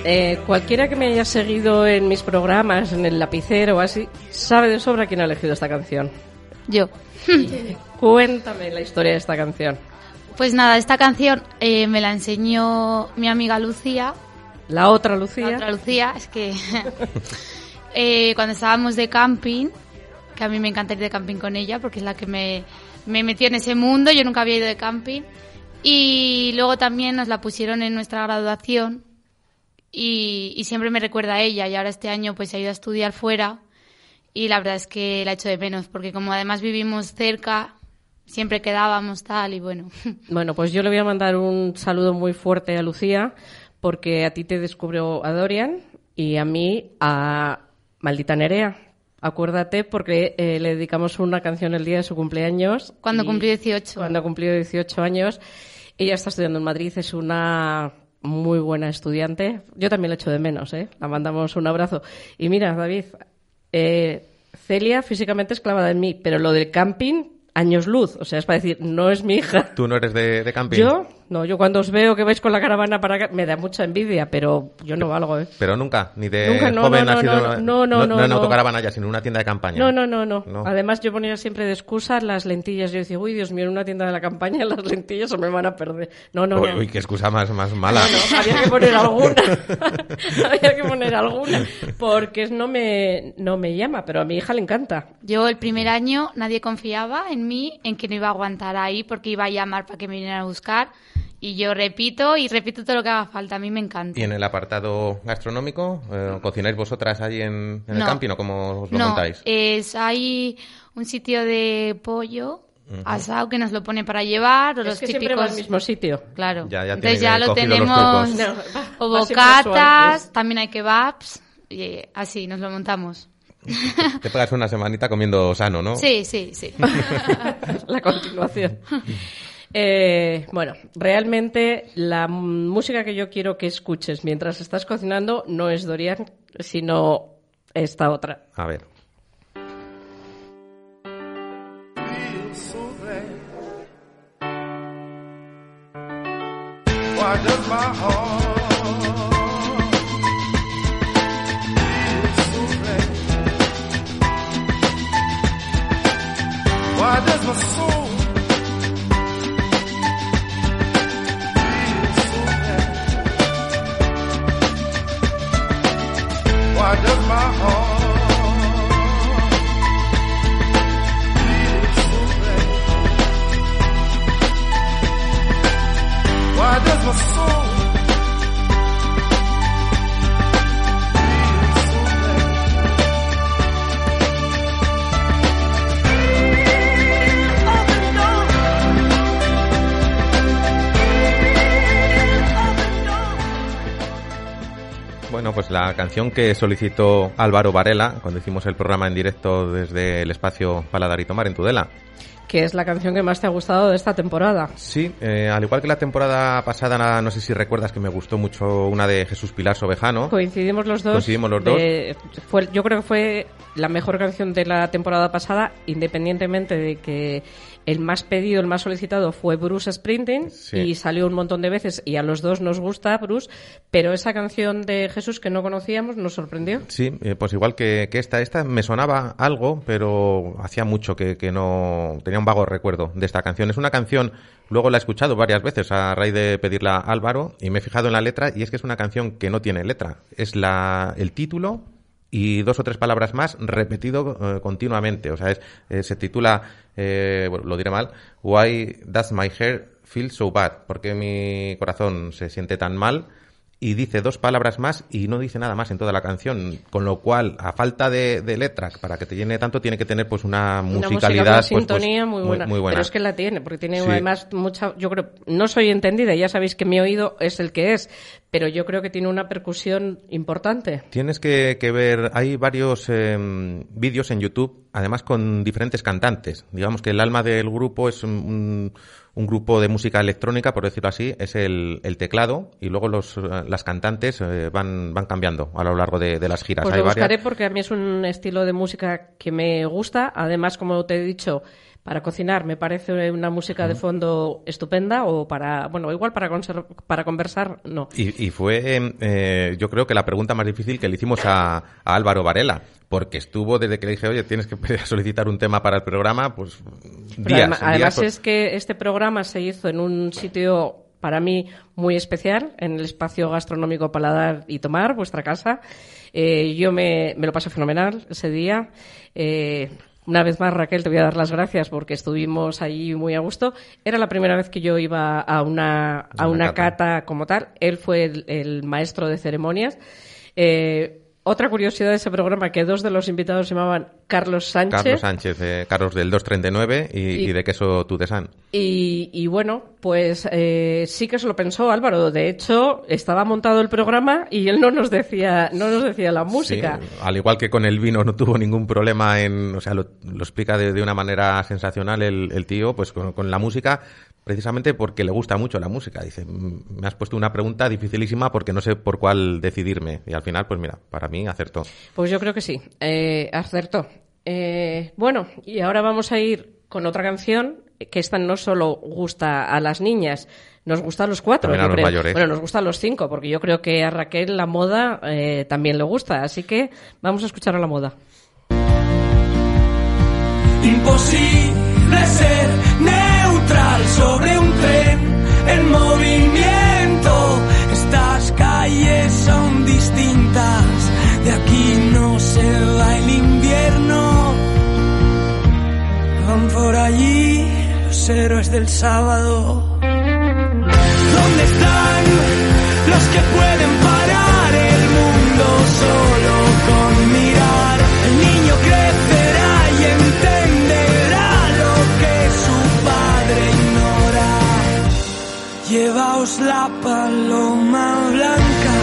Eh, cualquiera que me haya seguido en mis programas, en el lapicero o así, sabe de sobra quién ha elegido esta canción. Yo. Cuéntame la historia de esta canción. Pues nada, esta canción eh, me la enseñó mi amiga Lucía. La otra Lucía. La otra Lucía, es que eh, cuando estábamos de camping, que a mí me encanta ir de camping con ella porque es la que me, me metió en ese mundo, yo nunca había ido de camping. Y luego también nos la pusieron en nuestra graduación y, y siempre me recuerda a ella y ahora este año pues se ha ido a estudiar fuera y la verdad es que la echo de menos porque como además vivimos cerca, siempre quedábamos tal y bueno. Bueno, pues yo le voy a mandar un saludo muy fuerte a Lucía, porque a ti te descubrió a Dorian y a mí a Maldita Nerea. Acuérdate, porque eh, le dedicamos una canción el día de su cumpleaños. Cuando cumplió 18. Cuando cumplió 18 años. Ella está estudiando en Madrid, es una muy buena estudiante. Yo también le echo de menos, ¿eh? La mandamos un abrazo. Y mira, David, eh, Celia físicamente es clavada en mí, pero lo del camping, años luz. O sea, es para decir, no es mi hija. ¿Tú no eres de, de camping? Yo, no, yo cuando os veo que vais con la caravana para acá, me da mucha envidia, pero yo no valgo, ¿eh? Pero nunca, ni de Nunca, no, joven no, ha no, sido no, no, no, no en autocaravana ya, sino en una tienda de campaña. No, no, no, no, No. Además, yo ponía siempre de excusa las lentillas. Yo decía, uy, Dios mío, en una tienda de la campaña las lentillas se me van a perder. No, no, uy, no. uy, qué excusa más, más mala. No, había que poner alguna. había que poner alguna. Porque no me, no me llama, pero a mi hija le encanta. Yo el primer año nadie confiaba en mí, en que no iba a aguantar ahí porque iba a llamar para que me vinieran a buscar. Y yo repito y repito todo lo que haga falta. A mí me encanta. ¿Y en el apartado gastronómico? eh, ¿Cocináis vosotras allí en, en el No. camping o cómo os lo no, montáis? es hay un sitio de pollo Ujú. asado que nos lo pone para llevar o Es los que siempre típicos va al mismo sitio. Claro. Ya- ya Entonces ya lo tenemos trucos. o va siempre a su bocatas, también hay kebabs y así nos lo montamos. Te pegas una semanita comiendo sano, ¿no? Sí, sí, sí. la continuación. Eh, bueno, realmente la música que yo quiero que escuches mientras estás cocinando no es Dorian, sino esta otra. A ver. Why does my soul Bueno, pues la canción que solicitó Álvaro Varela cuando hicimos el programa en directo desde el espacio Paladar y Tomar en Tudela. Que es la canción que más te ha gustado de esta temporada. Sí, eh, al igual que la temporada pasada, no sé si recuerdas que me gustó mucho una de Jesús Pilar Sobejano. Coincidimos los dos. Coincidimos los dos. de- fue, yo creo que fue la mejor canción de la temporada pasada, independientemente de que el más pedido, el más solicitado fue Bruce Sprinting Sí. y salió un montón de veces y a los dos nos gusta Bruce, pero esa canción de Jesús que no conocíamos nos sorprendió. Sí, eh, pues igual que, que esta, esta me sonaba algo, pero hacía mucho que, que no tenía un vago recuerdo de esta canción. Es una canción, luego la he escuchado varias veces a raíz de pedirla a Álvaro y me he fijado en la letra y es que es una canción que no tiene letra. Es la, el título y dos o tres palabras más repetido eh, continuamente. O sea, es, eh, se titula, eh, bueno, lo diré mal, Why Does My Hair Feel So Bad? ¿Por qué mi corazón se siente tan mal? Y dice dos palabras más y no dice nada más en toda la canción, con lo cual, a falta de, de letras, para que te llene tanto, tiene que tener pues una Una musicalidad, música, una pues, pues, sintonía muy, buena. muy buena. Pero es que la tiene, porque tiene Sí. además mucha. Yo creo. No soy entendida, ya sabéis que mi oído es el que es, pero yo creo que tiene una percusión importante. Tienes que, que ver, hay varios eh, vídeos en YouTube, además con diferentes cantantes. Digamos que el alma del grupo es un, un- un grupo de música electrónica, por decirlo así, es el, el teclado y luego los, eh, las cantantes eh, van, van cambiando a lo largo de, de las giras. Pues hay lo varias. buscaré porque a mí es un estilo de música que me gusta. Además, como te he dicho, para cocinar me parece una música de fondo estupenda o para, bueno, igual para, para conversar, no. Y, y fue, eh, yo creo que la pregunta más difícil que le hicimos a, a Álvaro Varela, porque estuvo desde que le dije, oye, tienes que solicitar un tema para el programa, pues Pero días. además, días, además pues- es que este programa se hizo en un sitio para mí muy especial, en el espacio gastronómico Paladar y Tomar, vuestra casa. Eh, yo me, me lo pasé fenomenal ese día. Eh, una vez más, Raquel, te voy a dar las gracias porque estuvimos allí muy a gusto. Era la primera vez que yo iba a una, a A una una cata. cata como tal. Él fue el, el maestro de ceremonias. Eh, otra curiosidad de ese programa, que dos de los invitados se llamaban Carlos Sánchez. Carlos Sánchez, eh, Carlos del 239 y, Y- y de queso Tutesan. Y, y bueno, pues eh, sí que se lo pensó Álvaro. De hecho, estaba montado el programa y él no nos decía, no nos decía la música. Sí, al igual que con el vino no tuvo ningún problema en, o sea, lo, lo explica de, de una manera sensacional el, el tío, pues con, con la música, precisamente porque le gusta mucho la música. Dice, "Mm, me has puesto una pregunta dificilísima porque no sé por cuál decidirme. Y al final, pues mira, para mí acertó. Pues yo creo que sí, eh, acertó. Eh, bueno, y ahora vamos a ir con otra canción que esta no solo gusta a las niñas, nos gusta a los cuatro. También a los mayores. Bueno, nos gusta a los cinco, porque yo creo que a Raquel la moda eh, también le gusta. Así que vamos a escuchar a la moda. Imposible ser sobre un tren en movimiento. Estas calles son distintas. De aquí no se va el invierno. Van por allí los héroes del sábado. ¿Dónde están los que pueden parar el mundo solo Llevaos la paloma blanca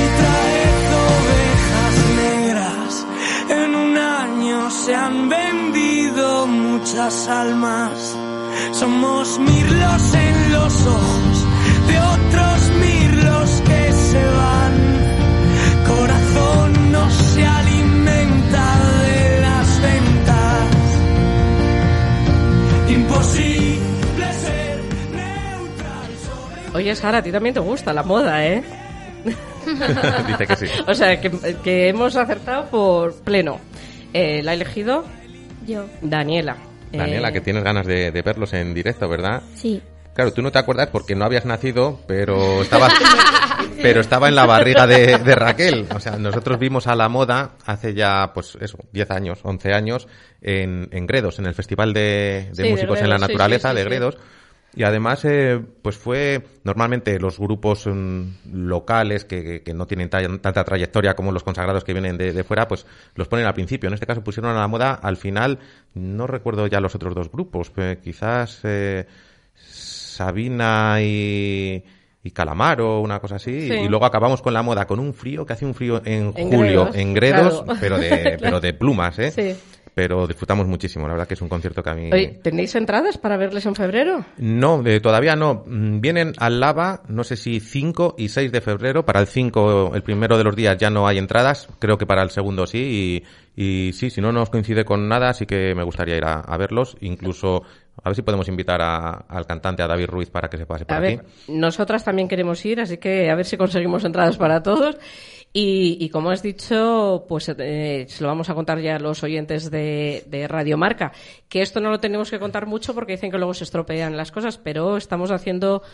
y traed ovejas negras. En un año se han vendido muchas almas. Somos mirlos en los ojos de otros mirlos que se van. Corazón no se alimenta de las ventas. Imposible Oye, Sara, a ti también te gusta la moda, ¿eh? Dice que sí. O sea, que, que hemos acertado por pleno. Eh, la ha elegido Yo. Daniela. Daniela, Eh, que tienes ganas de, de verlos en directo, ¿verdad? Sí. Claro, tú no te acuerdas porque no habías nacido, pero estaba, pero estaba en la barriga de, de Raquel. O sea, nosotros vimos a la moda hace ya, pues eso, 10 años, 11 años, en, en Gredos, en el Festival de, de Sí, de Músicos en la Naturaleza sí, sí, de sí. Gredos. Y además, eh, pues fue normalmente los grupos mm, locales que, que- que no tienen ta- tanta trayectoria como los consagrados que vienen de, de fuera, pues los ponen al principio. En este caso pusieron a la moda al final, no recuerdo ya los otros dos grupos, pero quizás eh, Sabina y, y calamar o una cosa así. Sí. Y luego acabamos con la moda, con un frío, que hace un frío en, En julio, Gredos, en Gredos, claro. pero, de, pero de plumas, ¿eh? Sí. Pero disfrutamos muchísimo, la verdad que es un concierto que a mí... Oye, ¿tenéis entradas para verles en febrero? No, de- todavía no. Mm, Vienen al Lava, no sé si 5 y 6 de febrero. Para el 5, el primero de los días ya no hay entradas. Creo que para el segundo sí. Y, y sí, si no nos coincide con nada, sí que me gustaría ir a, a verlos. Incluso, a ver si podemos invitar a- al cantante, a David Ruiz, para que se pase por A aquí. ver, nosotras también queremos ir, así que a ver si conseguimos entradas para todos. Y, y como has dicho, pues eh, se lo vamos a contar ya a los oyentes de, de Radio Marca, que esto no lo tenemos que contar mucho porque dicen que luego se estropean las cosas, pero estamos haciendo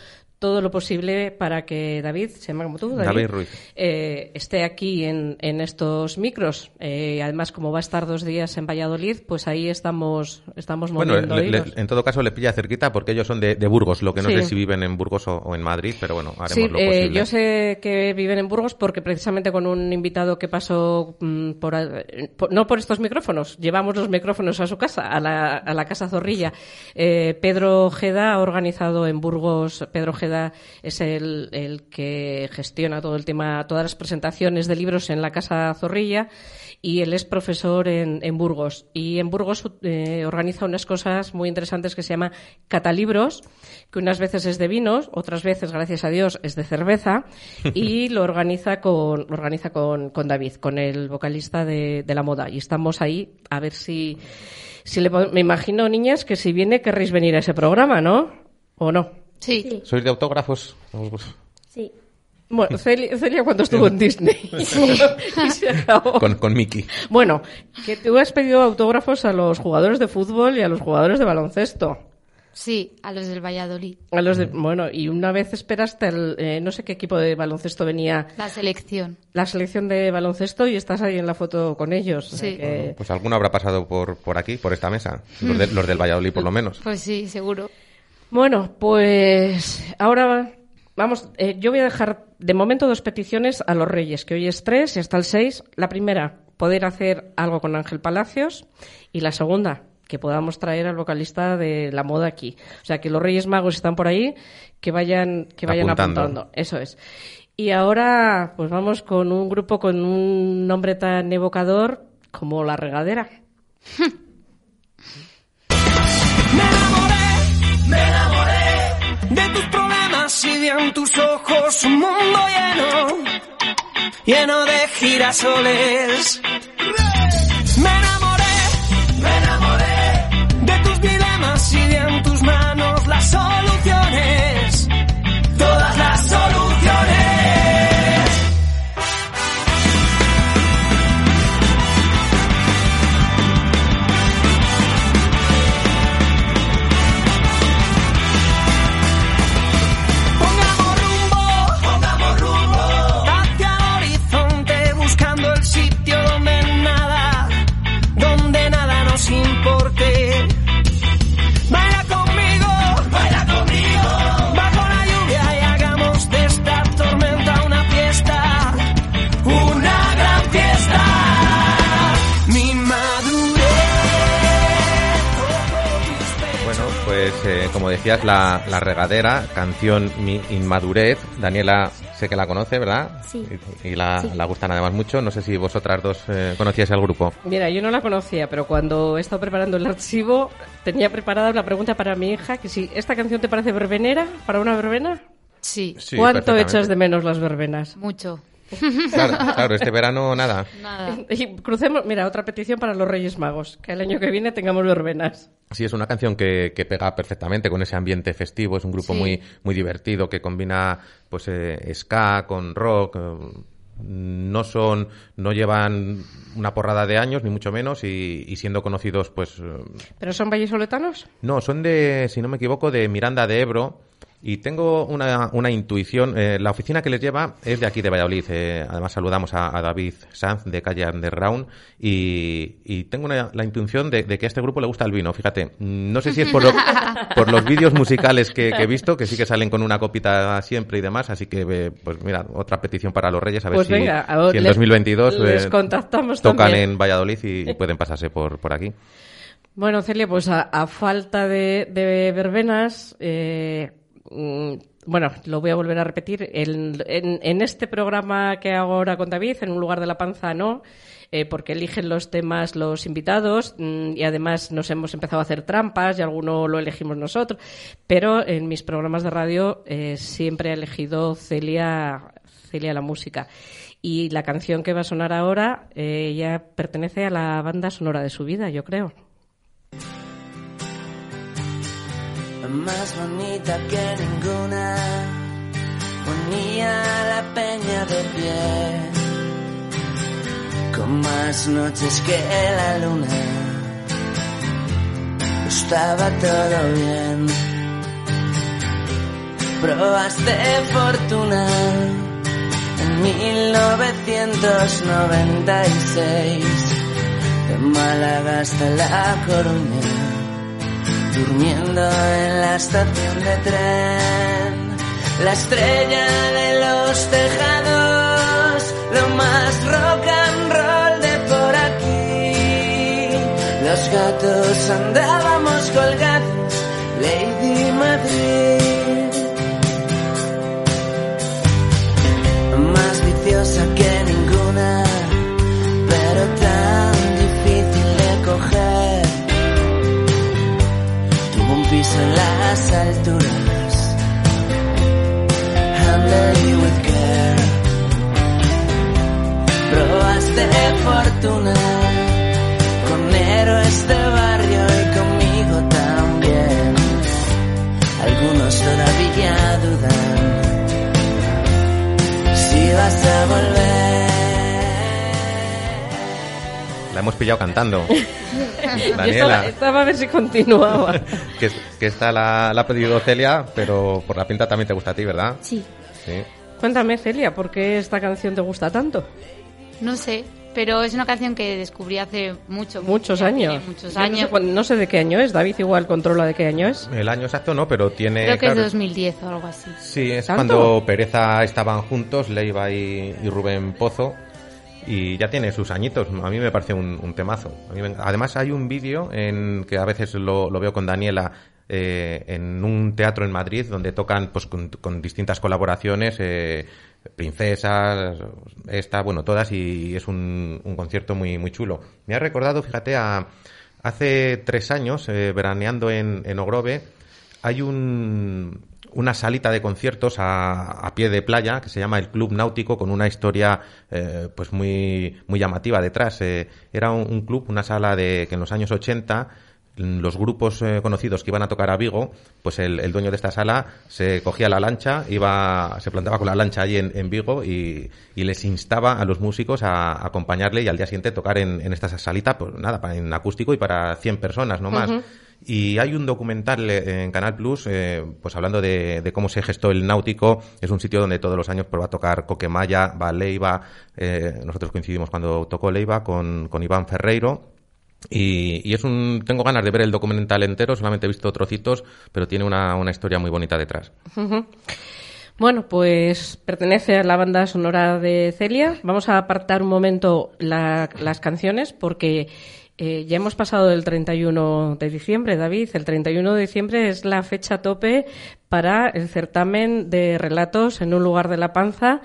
todo lo posible para que David, se llama como tú, David, David Ruiz. eh, esté aquí en, en estos micros. Eh, además, como va a estar dos días en Valladolid, pues ahí estamos, estamos Bueno, moviendo le- le- hilos. en todo caso le pilla cerquita porque ellos son de, de Burgos, lo que no Sí. sé si viven en Burgos o, o en Madrid, pero bueno, haremos Sí, lo eh, posible. yo sé que viven en Burgos porque precisamente con un invitado que pasó mm, por, por- no por estos micrófonos, llevamos los micrófonos a su casa, a la, a la casa Zorrilla. Eh, Pedro Ojeda ha organizado en Burgos, Pedro Ojeda es el, el que gestiona todo el tema, todas las presentaciones de libros en la casa Zorrilla y él es profesor en, en Burgos. Y en Burgos eh, organiza unas cosas muy interesantes que se llama Catalibros, que unas veces es de vinos, otras veces, gracias a Dios, es de cerveza, y lo organiza con, lo organiza con, con David, con el vocalista de, de la moda. Y estamos ahí a ver si, si le, me imagino, niñas, que si viene querréis venir a ese programa, ¿no? ¿O no? Sí. ¿Sois de autógrafos? Sí. Bueno, Celia, Celia cuando estuvo en Disney. se acabó. Con, con Mickey. Bueno, que tú has pedido autógrafos a los jugadores de fútbol y a los jugadores de baloncesto. Sí, a los del Valladolid. A los de, bueno, y una vez esperaste el, eh, no sé qué equipo de baloncesto venía, La selección. la selección de baloncesto y estás ahí en la foto con ellos. o sea Sí. que- Pues alguno habrá pasado por, por aquí, por esta mesa. Los, de- los del Valladolid, por lo menos. Pues sí, seguro. Bueno, pues ahora vamos, eh, yo voy a dejar de momento dos peticiones a los Reyes, que hoy es tres y hasta el seis. La primera, poder hacer algo con Ángel Palacios y la segunda, que podamos traer al vocalista de la moda aquí. O sea, que los Reyes Magos están por ahí, que vayan, que vayan Apuntando. apuntando. Eso es. Y ahora, pues vamos con un grupo con un nombre tan evocador como La Regadera. Me enamoré de tus problemas y vi en tus ojos un mundo lleno, lleno de girasoles. Decías, la, la regadera, canción Mi Inmadurez. Daniela, sé que la conoce, ¿verdad? Sí. Y, y la, Sí. la gustan además mucho. No sé si vosotras dos eh, conocíais al grupo. Mira, yo no la conocía, pero cuando he estado preparando el archivo tenía preparada una pregunta para mi hija, que si esta canción te parece verbenera, para una verbena. Sí. Sí, ¿Cuánto echas de menos las verbenas? Mucho. Claro, claro, este verano nada. Nada. Y crucemos, mira, otra petición para los Reyes Magos, que el año que viene tengamos verbenas. Sí, es una canción que, que pega perfectamente con ese ambiente festivo. Es un grupo Sí. muy, muy divertido que combina pues eh, ska con rock. eh, no son, no llevan una porrada de años, ni mucho menos, y, y siendo conocidos, pues eh, ¿Pero son vallisoletanos? No, son de, si no me equivoco, de Miranda de Ebro. Y tengo una, una intuición. eh, la oficina que les lleva es de aquí, de Valladolid. eh, además, saludamos a, a David Sanz de Calle Underground. Y, y tengo una- la intuición de, de que a este grupo le gusta el vino. Fíjate, no sé si es por, lo- por los vídeos musicales que, que he visto, que sí que salen con una copita siempre y demás. Así que, eh, pues mira, otra petición para los Reyes. A ver Pues si, venga, a- si en les- 2022 les eh, contactamos tocan también. en Valladolid y, y pueden pasarse por, por aquí. Bueno, Celia, pues a, a falta de, de verbenas, eh, bueno, lo voy a volver a repetir, en, este programa que hago ahora con David, en un lugar de la panza no, eh, porque eligen los temas los invitados mm, y además nos hemos empezado a hacer trampas y alguno lo elegimos nosotros, pero en mis programas de radio eh, siempre he elegido Celia, Celia la música. Y la canción que va a sonar ahora eh, ya pertenece a la banda sonora de su vida, yo creo. Más bonita que ninguna, ponía la peña de pie, con más noches que la luna, estaba todo bien. Probaste fortuna en 1996, de Málaga hasta La Coruña durmiendo en la estación de tren, la estrella de los tejados, lo más rock and roll de por aquí. Los gatos andábamos colgados, Lady Madrid. Fortuna con héroes de barrio y conmigo también. Algunos todavía dudan si vas a volver. La hemos pillado cantando. Yo Daniela. estaba, estaba a ver si continuaba. Que, que esta la, la ha pedido Celia, pero por la pinta también te gusta a ti, ¿verdad? Sí. Sí. Cuéntame, Celia, ¿por qué esta canción te gusta tanto? No sé, pero es una canción que descubrí hace mucho. Muchos años. Muchos Yo no sé años. No sé, de qué año es. David igual controla de qué año es. El año exacto no, pero tiene... Creo que es claro, 2010 o algo así. Sí, es ¿Tanto? cuando Pereza estaban juntos, Leiva y, y Rubén Pozo, y ya tiene sus añitos. A mí me parece un, un temazo. A mí me- además hay un vídeo en que a veces lo, lo veo con Daniela eh, en un teatro en Madrid donde tocan pues con, con distintas colaboraciones, eh, princesas, esta, bueno, todas, y es un, concierto muy, muy chulo. Me ha recordado, fíjate, a hace tres años, eh, veraneando en, en Ogrove, hay un, una salita de conciertos a, a pie de playa que se llama el Club Náutico con una historia eh, pues muy, muy llamativa detrás. Eh, era un, un club, una sala de que en los años 80 los grupos eh, conocidos que iban a tocar a Vigo, pues el, el dueño de esta sala se cogía la lancha, iba, se plantaba con la lancha allí en, en Vigo y, y les instaba a los músicos a, a acompañarle y al día siguiente tocar en, en esta salita, pues nada, para- en acústico y para 100 personas, no más. Y hay un documental eh, en Canal Plus, eh, pues hablando de, de cómo se gestó el náutico. Es un sitio donde todos los años pues, va a tocar Coquemaya, va Leiva. eh, nosotros coincidimos cuando tocó Leiva con, con Iván Ferreiro. Y, y es un, tengo ganas de ver el documental entero, solamente he visto trocitos, pero tiene una, una historia muy bonita detrás. Bueno, pues pertenece a la banda sonora de Celia. Vamos a apartar un momento la- las canciones porque eh, ya hemos pasado del 31 de diciembre, David. El 31 de diciembre es la fecha tope para el certamen de relatos en un lugar de la panza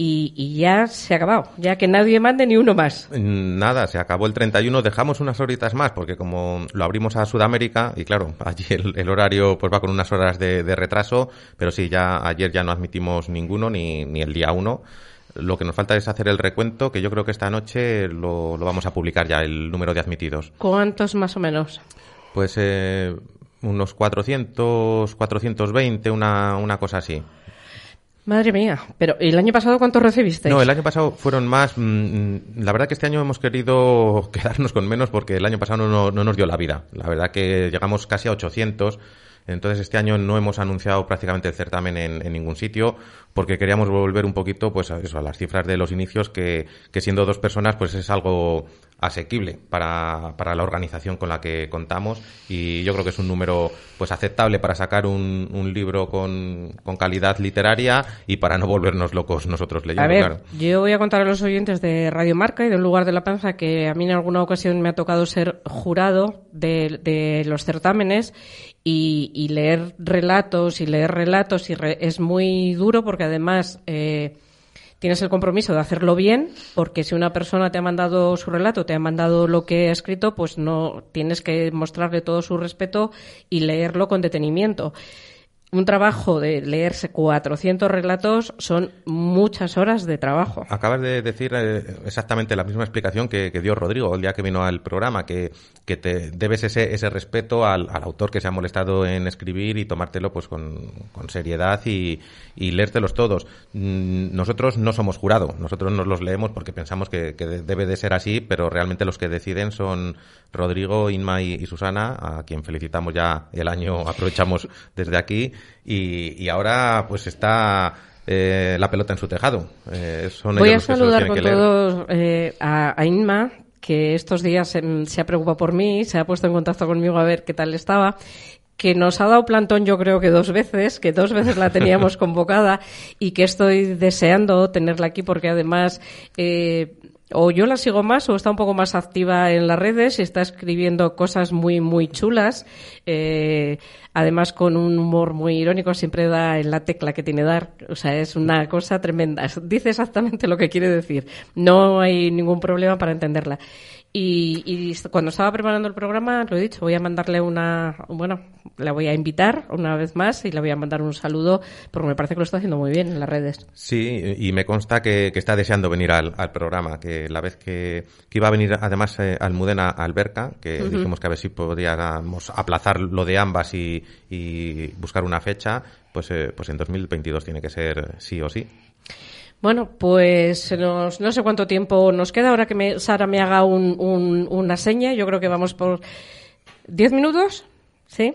y, y ya se ha acabado, ya que nadie mande ni uno más. Nada, se acabó el 31, dejamos unas horitas más porque como lo abrimos a Sudamérica y claro, allí el, el horario pues va con unas horas de, de retraso, pero sí, ya ayer ya no admitimos ninguno ni, ni el día 1. Lo que nos falta es hacer el recuento, que yo creo que esta noche lo, lo vamos a publicar ya, el número de admitidos. ¿Cuántos más o menos? Pues eh, unos 400, 420, una, una cosa así. Madre mía, pero ¿y el año pasado cuántos recibisteis? No, el año pasado fueron más. mm, La verdad que este año hemos querido quedarnos con menos porque el año pasado no, no nos dio la vida. La verdad que llegamos casi a 800. Entonces este año no hemos anunciado prácticamente el certamen en, en ningún sitio porque queríamos volver un poquito pues a, eso, a las cifras de los inicios que, que siendo dos personas pues es algo asequible para, para la organización con la que contamos y yo creo que es un número pues aceptable para sacar un, un libro con, con calidad literaria y para no volvernos locos nosotros leyendo. A ver, claro. yo voy a contar a los oyentes de Radio Marca y de Un lugar de la panza que a mí en alguna ocasión me ha tocado ser jurado de, de los certámenes y, leer relatos y leer relatos y re- es muy duro porque además eh, tienes el compromiso de hacerlo bien porque si una persona te ha mandado su relato, te ha mandado lo que ha escrito, pues no tienes que mostrarle todo su respeto y leerlo con detenimiento. Un trabajo de leerse 400 relatos son muchas horas de trabajo. Acabas de decir eh, exactamente la misma explicación que, que dio Rodrigo el día que vino al programa, que, que te debes ese, ese respeto al, al autor que se ha molestado en escribir y tomártelo pues con, con seriedad y, y leértelos todos. Mm, Nosotros no somos jurado, nosotros nos los leemos porque pensamos que, que de- debe de ser así, pero realmente los que deciden son Rodrigo, Inma y, y Susana, a quien felicitamos ya el año, aprovechamos desde aquí, y, y ahora pues está eh, la pelota en su tejado. Eh, son Voy a los que saludar con que todos eh, a, a Inma, que estos días se ha preocupado por mí, se ha puesto en contacto conmigo a ver qué tal estaba que nos ha dado plantón yo creo que dos veces, que dos veces la teníamos convocada y que estoy deseando tenerla aquí porque además eh, o yo la sigo más o está un poco más activa en las redes y está escribiendo cosas muy, muy chulas. eh, además con un humor muy irónico, siempre da en la tecla que tiene dar. O sea, es una cosa tremenda. Dice exactamente lo que quiere decir. No hay ningún problema para entenderla. Y, y cuando estaba preparando el programa, lo he dicho, voy a mandarle una, bueno, la voy a invitar una vez más y le voy a mandar un saludo porque me parece que lo está haciendo muy bien en las redes. Sí, y me consta que, que está deseando venir al, al programa, que la vez que, que iba a venir además eh, Almudena Alberca, que dijimos que a ver si podíamos aplazar lo de ambas y, y buscar una fecha, pues, eh, pues en 2022 tiene que ser sí o sí. Bueno, pues nos- no sé cuánto tiempo nos queda ahora que me, Sara me haga un- un- una seña. Yo creo que vamos por 10 minutos, ¿sí?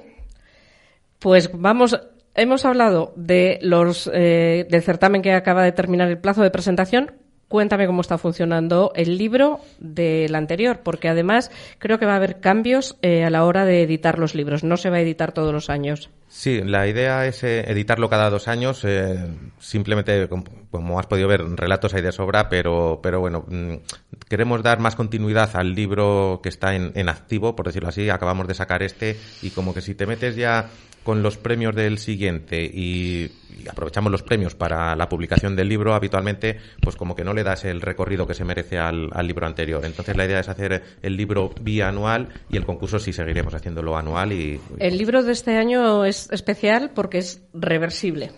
Pues vamos. Hemos hablado de los eh, del certamen que acaba de terminar el plazo de presentación. Cuéntame cómo está funcionando el libro del anterior, porque además creo que va a haber cambios eh, a la hora de editar los libros. No se va a editar todos los años. Sí, la idea es eh, editarlo cada dos años. eh, simplemente, com- como has podido ver, relatos hay de sobra, pero, pero bueno, mm, queremos dar más continuidad al libro que está en, en activo, por decirlo así. Acabamos de sacar este y como que si te metes ya con los premios del siguiente y, y aprovechamos los premios para la publicación del libro habitualmente, pues como que no le das el recorrido que se merece al, al libro anterior. Entonces la idea es hacer el libro bianual y el concurso sí seguiremos haciéndolo anual y, El libro de este año es especial porque es reversible.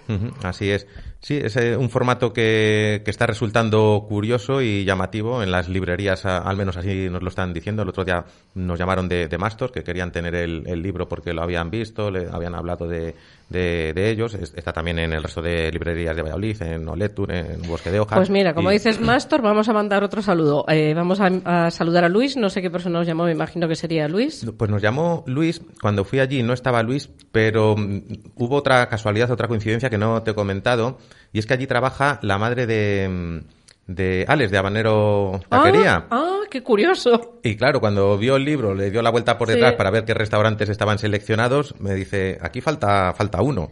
Así es. Sí, es eh, un formato que, que está resultando curioso y llamativo en las librerías, al menos así nos lo están diciendo. El otro día nos llamaron de, de Mastos, que querían tener el, el libro porque lo habían visto, le habían hablado de, de, de ellos. Es- Está también en el resto de librerías de Valladolid, en Oletur, en Bosque de Hojas. Pues mira, como Y- dices Mastor, vamos a mandar otro saludo. Eh, vamos a, a saludar a Luis, no sé qué persona nos llamó, me imagino que sería Luis. Pues nos llamó Luis, cuando fui allí no estaba Luis, pero mm, hubo otra casualidad, otra coincidencia que no te he comentado, y es que allí trabaja la madre de, mm, de Alex, de Habanero Taquería. Ah, ah, qué curioso. Y claro, cuando vio el libro, le dio la vuelta por Sí. detrás para ver qué restaurantes estaban seleccionados, me dice, aquí falta, falta uno.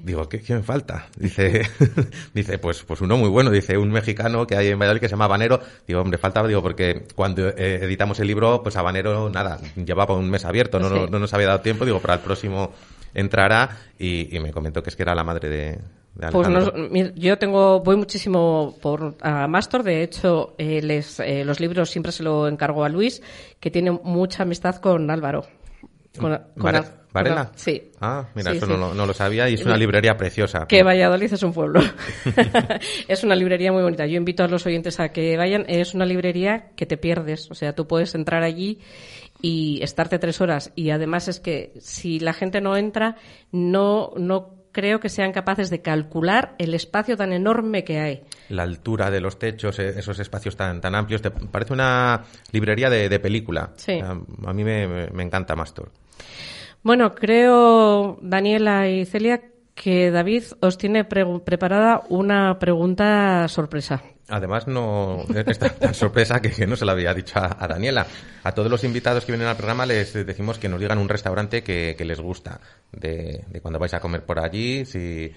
Digo, ¿qué, ¿quién falta? Dice, dice, pues, pues uno muy bueno, dice, un mexicano que hay en Valladolid que se llama Habanero. Digo, hombre, faltaba, digo, porque cuando eh, editamos el libro, pues Habanero, nada, llevaba un mes abierto, no, no, Sí. no nos había dado tiempo, digo, para el próximo entrará y, y me comentó que es que era la madre de Pues mira, yo tengo, voy muchísimo por a Mastor, de hecho, eh, les, eh, los libros siempre se lo encargo a Luis, que tiene mucha amistad con Álvaro. Con, con Vare- Al- con ¿Varela? Sí. Ah, mira, Sí, eso sí. No, lo- no lo sabía y es una librería preciosa. Que Valladolid es un pueblo. es una librería muy bonita. Yo invito a los oyentes a que vayan. Es una librería que te pierdes. O sea, tú puedes entrar allí y estarte tres horas. Y además es que si la gente no entra, no, no creo que sean capaces de calcular el espacio tan enorme que hay. la altura de los techos, eh, esos espacios tan, tan amplios. Te parece una librería de, de película. Sí. A, a mí me, me- me encanta Mastor. Bueno, creo, Daniela y Celia, que David os tiene pre- preparada una pregunta sorpresa. Además, no esta tan sorpresa que, que no se la había dicho a, a Daniela. A todos los invitados que vienen al programa les decimos que nos digan un restaurante que, que les gusta, de, de cuando vais a comer por allí, si,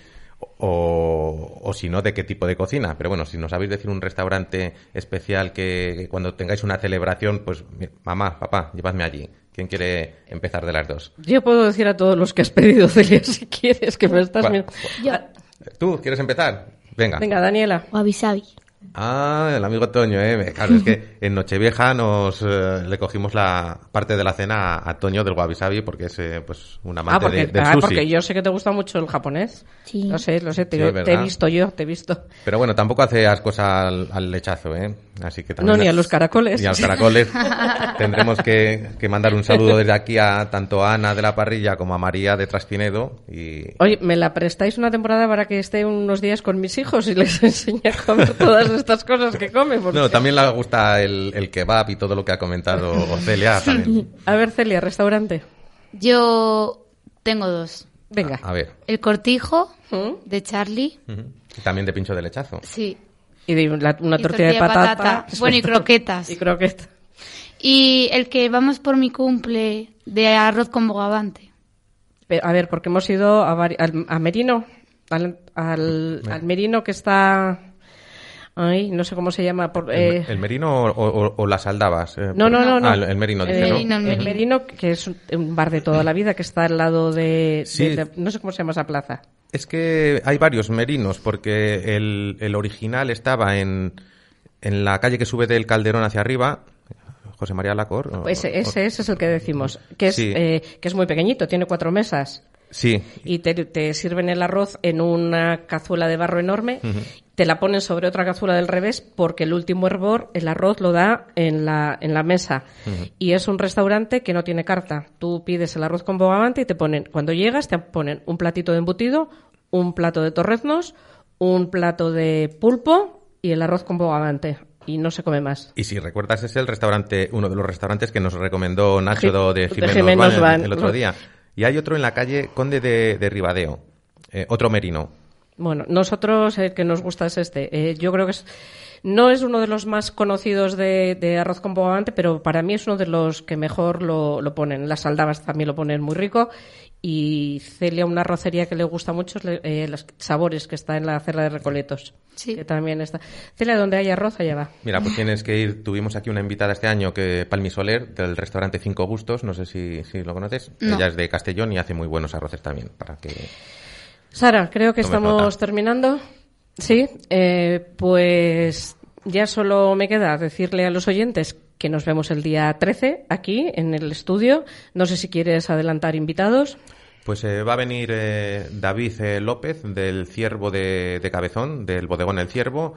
o, o si no, de qué tipo de cocina. Pero bueno, si nos sabéis decir un restaurante especial que, que cuando tengáis una celebración, pues mamá, papá, llevadme allí. ¿Quién quiere empezar de las dos? Yo puedo decir a todos los que has pedido, Celia, si quieres, que me estás... Mirando. ¿Tú quieres empezar? Venga. Venga, Daniela. Wabi Sabi. Ah, el amigo Toño, ¿eh? Claro, es que en Nochevieja nos eh, le cogimos la parte de la cena a, a Toño del Wabi Sabi porque es eh, pues un Ah, amante porque, de- del ah, sushi. porque yo sé que te gusta mucho el japonés. Sí. Lo sé, lo sé, te, Sí, te he visto yo, te he visto. Pero bueno, tampoco hace ascos al, al lechazo, ¿eh? Así que también No, ni a los caracoles. Ni a los caracoles. Tendremos que, que mandar un saludo desde aquí a tanto a Ana de la parrilla como a María de Traspinedo y Oye, ¿me la prestáis una temporada para que esté unos días con mis hijos y les enseñe a comer todas estas cosas que? Porque- No, también le gusta el, el kebab y todo lo que ha comentado Celia también. A ver, Celia, restaurante. Yo tengo dos. Venga. A ver. El cortijo de Charlie. Y También de pincho de lechazo. Sí. Y de la- una Y tortilla de patata. Bueno, y croquetas. Y croquetas. Y el que vamos por mi cumple de arroz con bogavante. Pero, a ver, porque hemos ido a, vari- al, a Merino, al, al, al Merino que está... Ay, no sé cómo se llama. Por, ¿El, eh, el merino o, o- o las aldabas? Eh, No, por- no, no, no. Ah, el, el merino, dice, Eh, ¿no? el Merino, que es un, bar de toda la vida que está al lado de, Sí. de- de- no sé cómo se llama esa plaza. Es que hay varios merinos, porque el, el original estaba en, en la calle que sube del Calderón hacia arriba, José María Lacor. o- Ese, o- ese, ese es el que decimos, que es, Sí. eh, que es muy pequeñito, tiene cuatro mesas. Sí, Y te, te sirven el arroz en una cazuela de barro enorme. Te la ponen sobre otra cazuela del revés porque el último hervor, el arroz lo da en la, en la mesa. Y es un restaurante que no tiene carta. Tú pides el arroz con bogavante y te ponen, cuando llegas, te ponen un platito de embutido, un plato de torreznos, un plato de pulpo y el arroz con bogavante. Y no se come más. Y si recuerdas, es el restaurante, uno de los restaurantes que nos recomendó Nacho de de Jiménez Jiménez Van Van. el, el otro día. Y hay otro en la calle Conde de, de Ribadeo, eh, otro merino. Bueno, nosotros el que nos gusta es este. Eh, yo creo que es, no es uno de los más conocidos de, de arroz con bogavante, pero para mí es uno de los que mejor lo, lo ponen. Las aldabas también lo ponen muy rico. Y Celia, una arrocería que le gusta mucho, es le- eh, los sabores que está en la cerra de Recoletos. Sí. Que también está. Celia, donde hay arroz, allá va. Mira, pues tienes que ir. Tuvimos aquí una invitada este año, que Palmi Soler, del restaurante Cinco Gustos. No sé si, si lo conoces. No. Ella es de Castellón y hace muy buenos arroces también. Para que Sara, creo que Tome estamos nota. terminando. Sí, eh, pues ya solo me queda decirle a los oyentes que nos vemos el día 13 aquí en el estudio. No sé si quieres adelantar invitados. Pues eh, va a venir eh, David eh, López del Ciervo de, de Cabezón, del bodegón El Ciervo.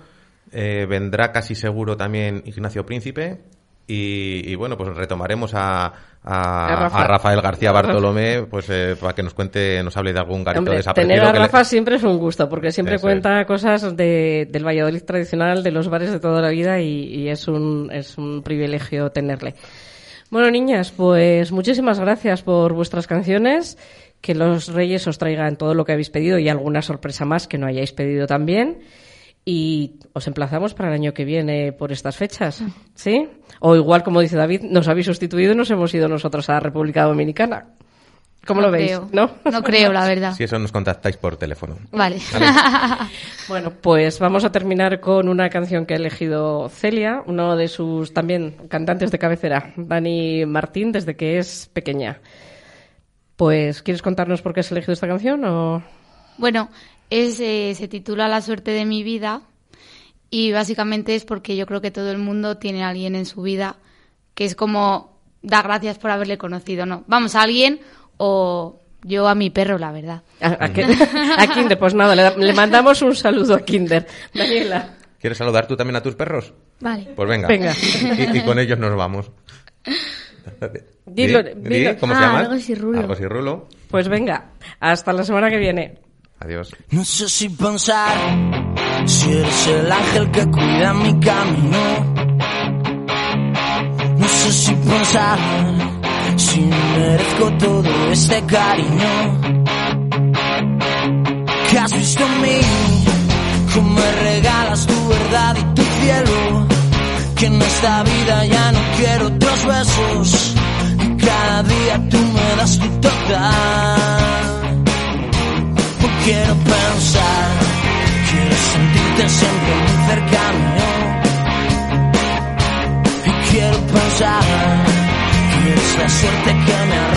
Vendrá casi seguro también Ignacio Príncipe. Y, y bueno, pues retomaremos a, a, A Rafa. a Rafael García Bartolomé pues eh, para que nos cuente, nos hable de algún garito Hombre, desaparecido. tener a le- Rafa siempre es un gusto, porque siempre cuenta cosas de, del Valladolid tradicional, de los bares de toda la vida, y, y es, un, es un privilegio tenerle. Bueno, niñas, pues muchísimas gracias por vuestras canciones. Que los Reyes os traigan todo lo que habéis pedido y alguna sorpresa más que no hayáis pedido también. Y os emplazamos para el año que viene por estas fechas, ¿sí? O igual, como dice David, nos habéis sustituido y nos hemos ido nosotros a la República Dominicana. ¿Cómo No lo veis? creo. ¿No? No creo, la verdad. Si eso nos contactáis por teléfono. Vale. Bueno, pues vamos a terminar con una canción que ha elegido Celia, uno de sus también cantantes de cabecera, Dani Martín, desde que es pequeña. Pues, ¿quieres contarnos por qué has elegido esta canción o...? Bueno, es, eh, se titula La suerte de mi vida y básicamente es porque yo creo que todo el mundo tiene a alguien en su vida que es como da gracias por haberle conocido, ¿no? Vamos, a alguien o yo a mi perro, la verdad. A, a que- a Kinder, pues nada, le, da- le mandamos un saludo a Kinder. Daniela. ¿Quieres saludar tú también a tus perros? Vale. Pues venga. Venga. Y, y con ellos nos vamos. Dilo, Di, dilo. di, ¿Cómo se Ah, llama? Argos y Rulo. Argos y Rulo. Pues venga, hasta la semana que viene. Adiós. No sé si pensar si eres el ángel que cuida mi camino. No sé si pensar si merezco todo este cariño. que has visto en mí, cómo me regalas tu verdad y tu cielo, que en esta vida ya no quiero otros besos, y cada día tú me das tu total. Quiero pensar, quiero sentirte siempre muy cercano. Y quiero pensar. Que es la suerte que me ha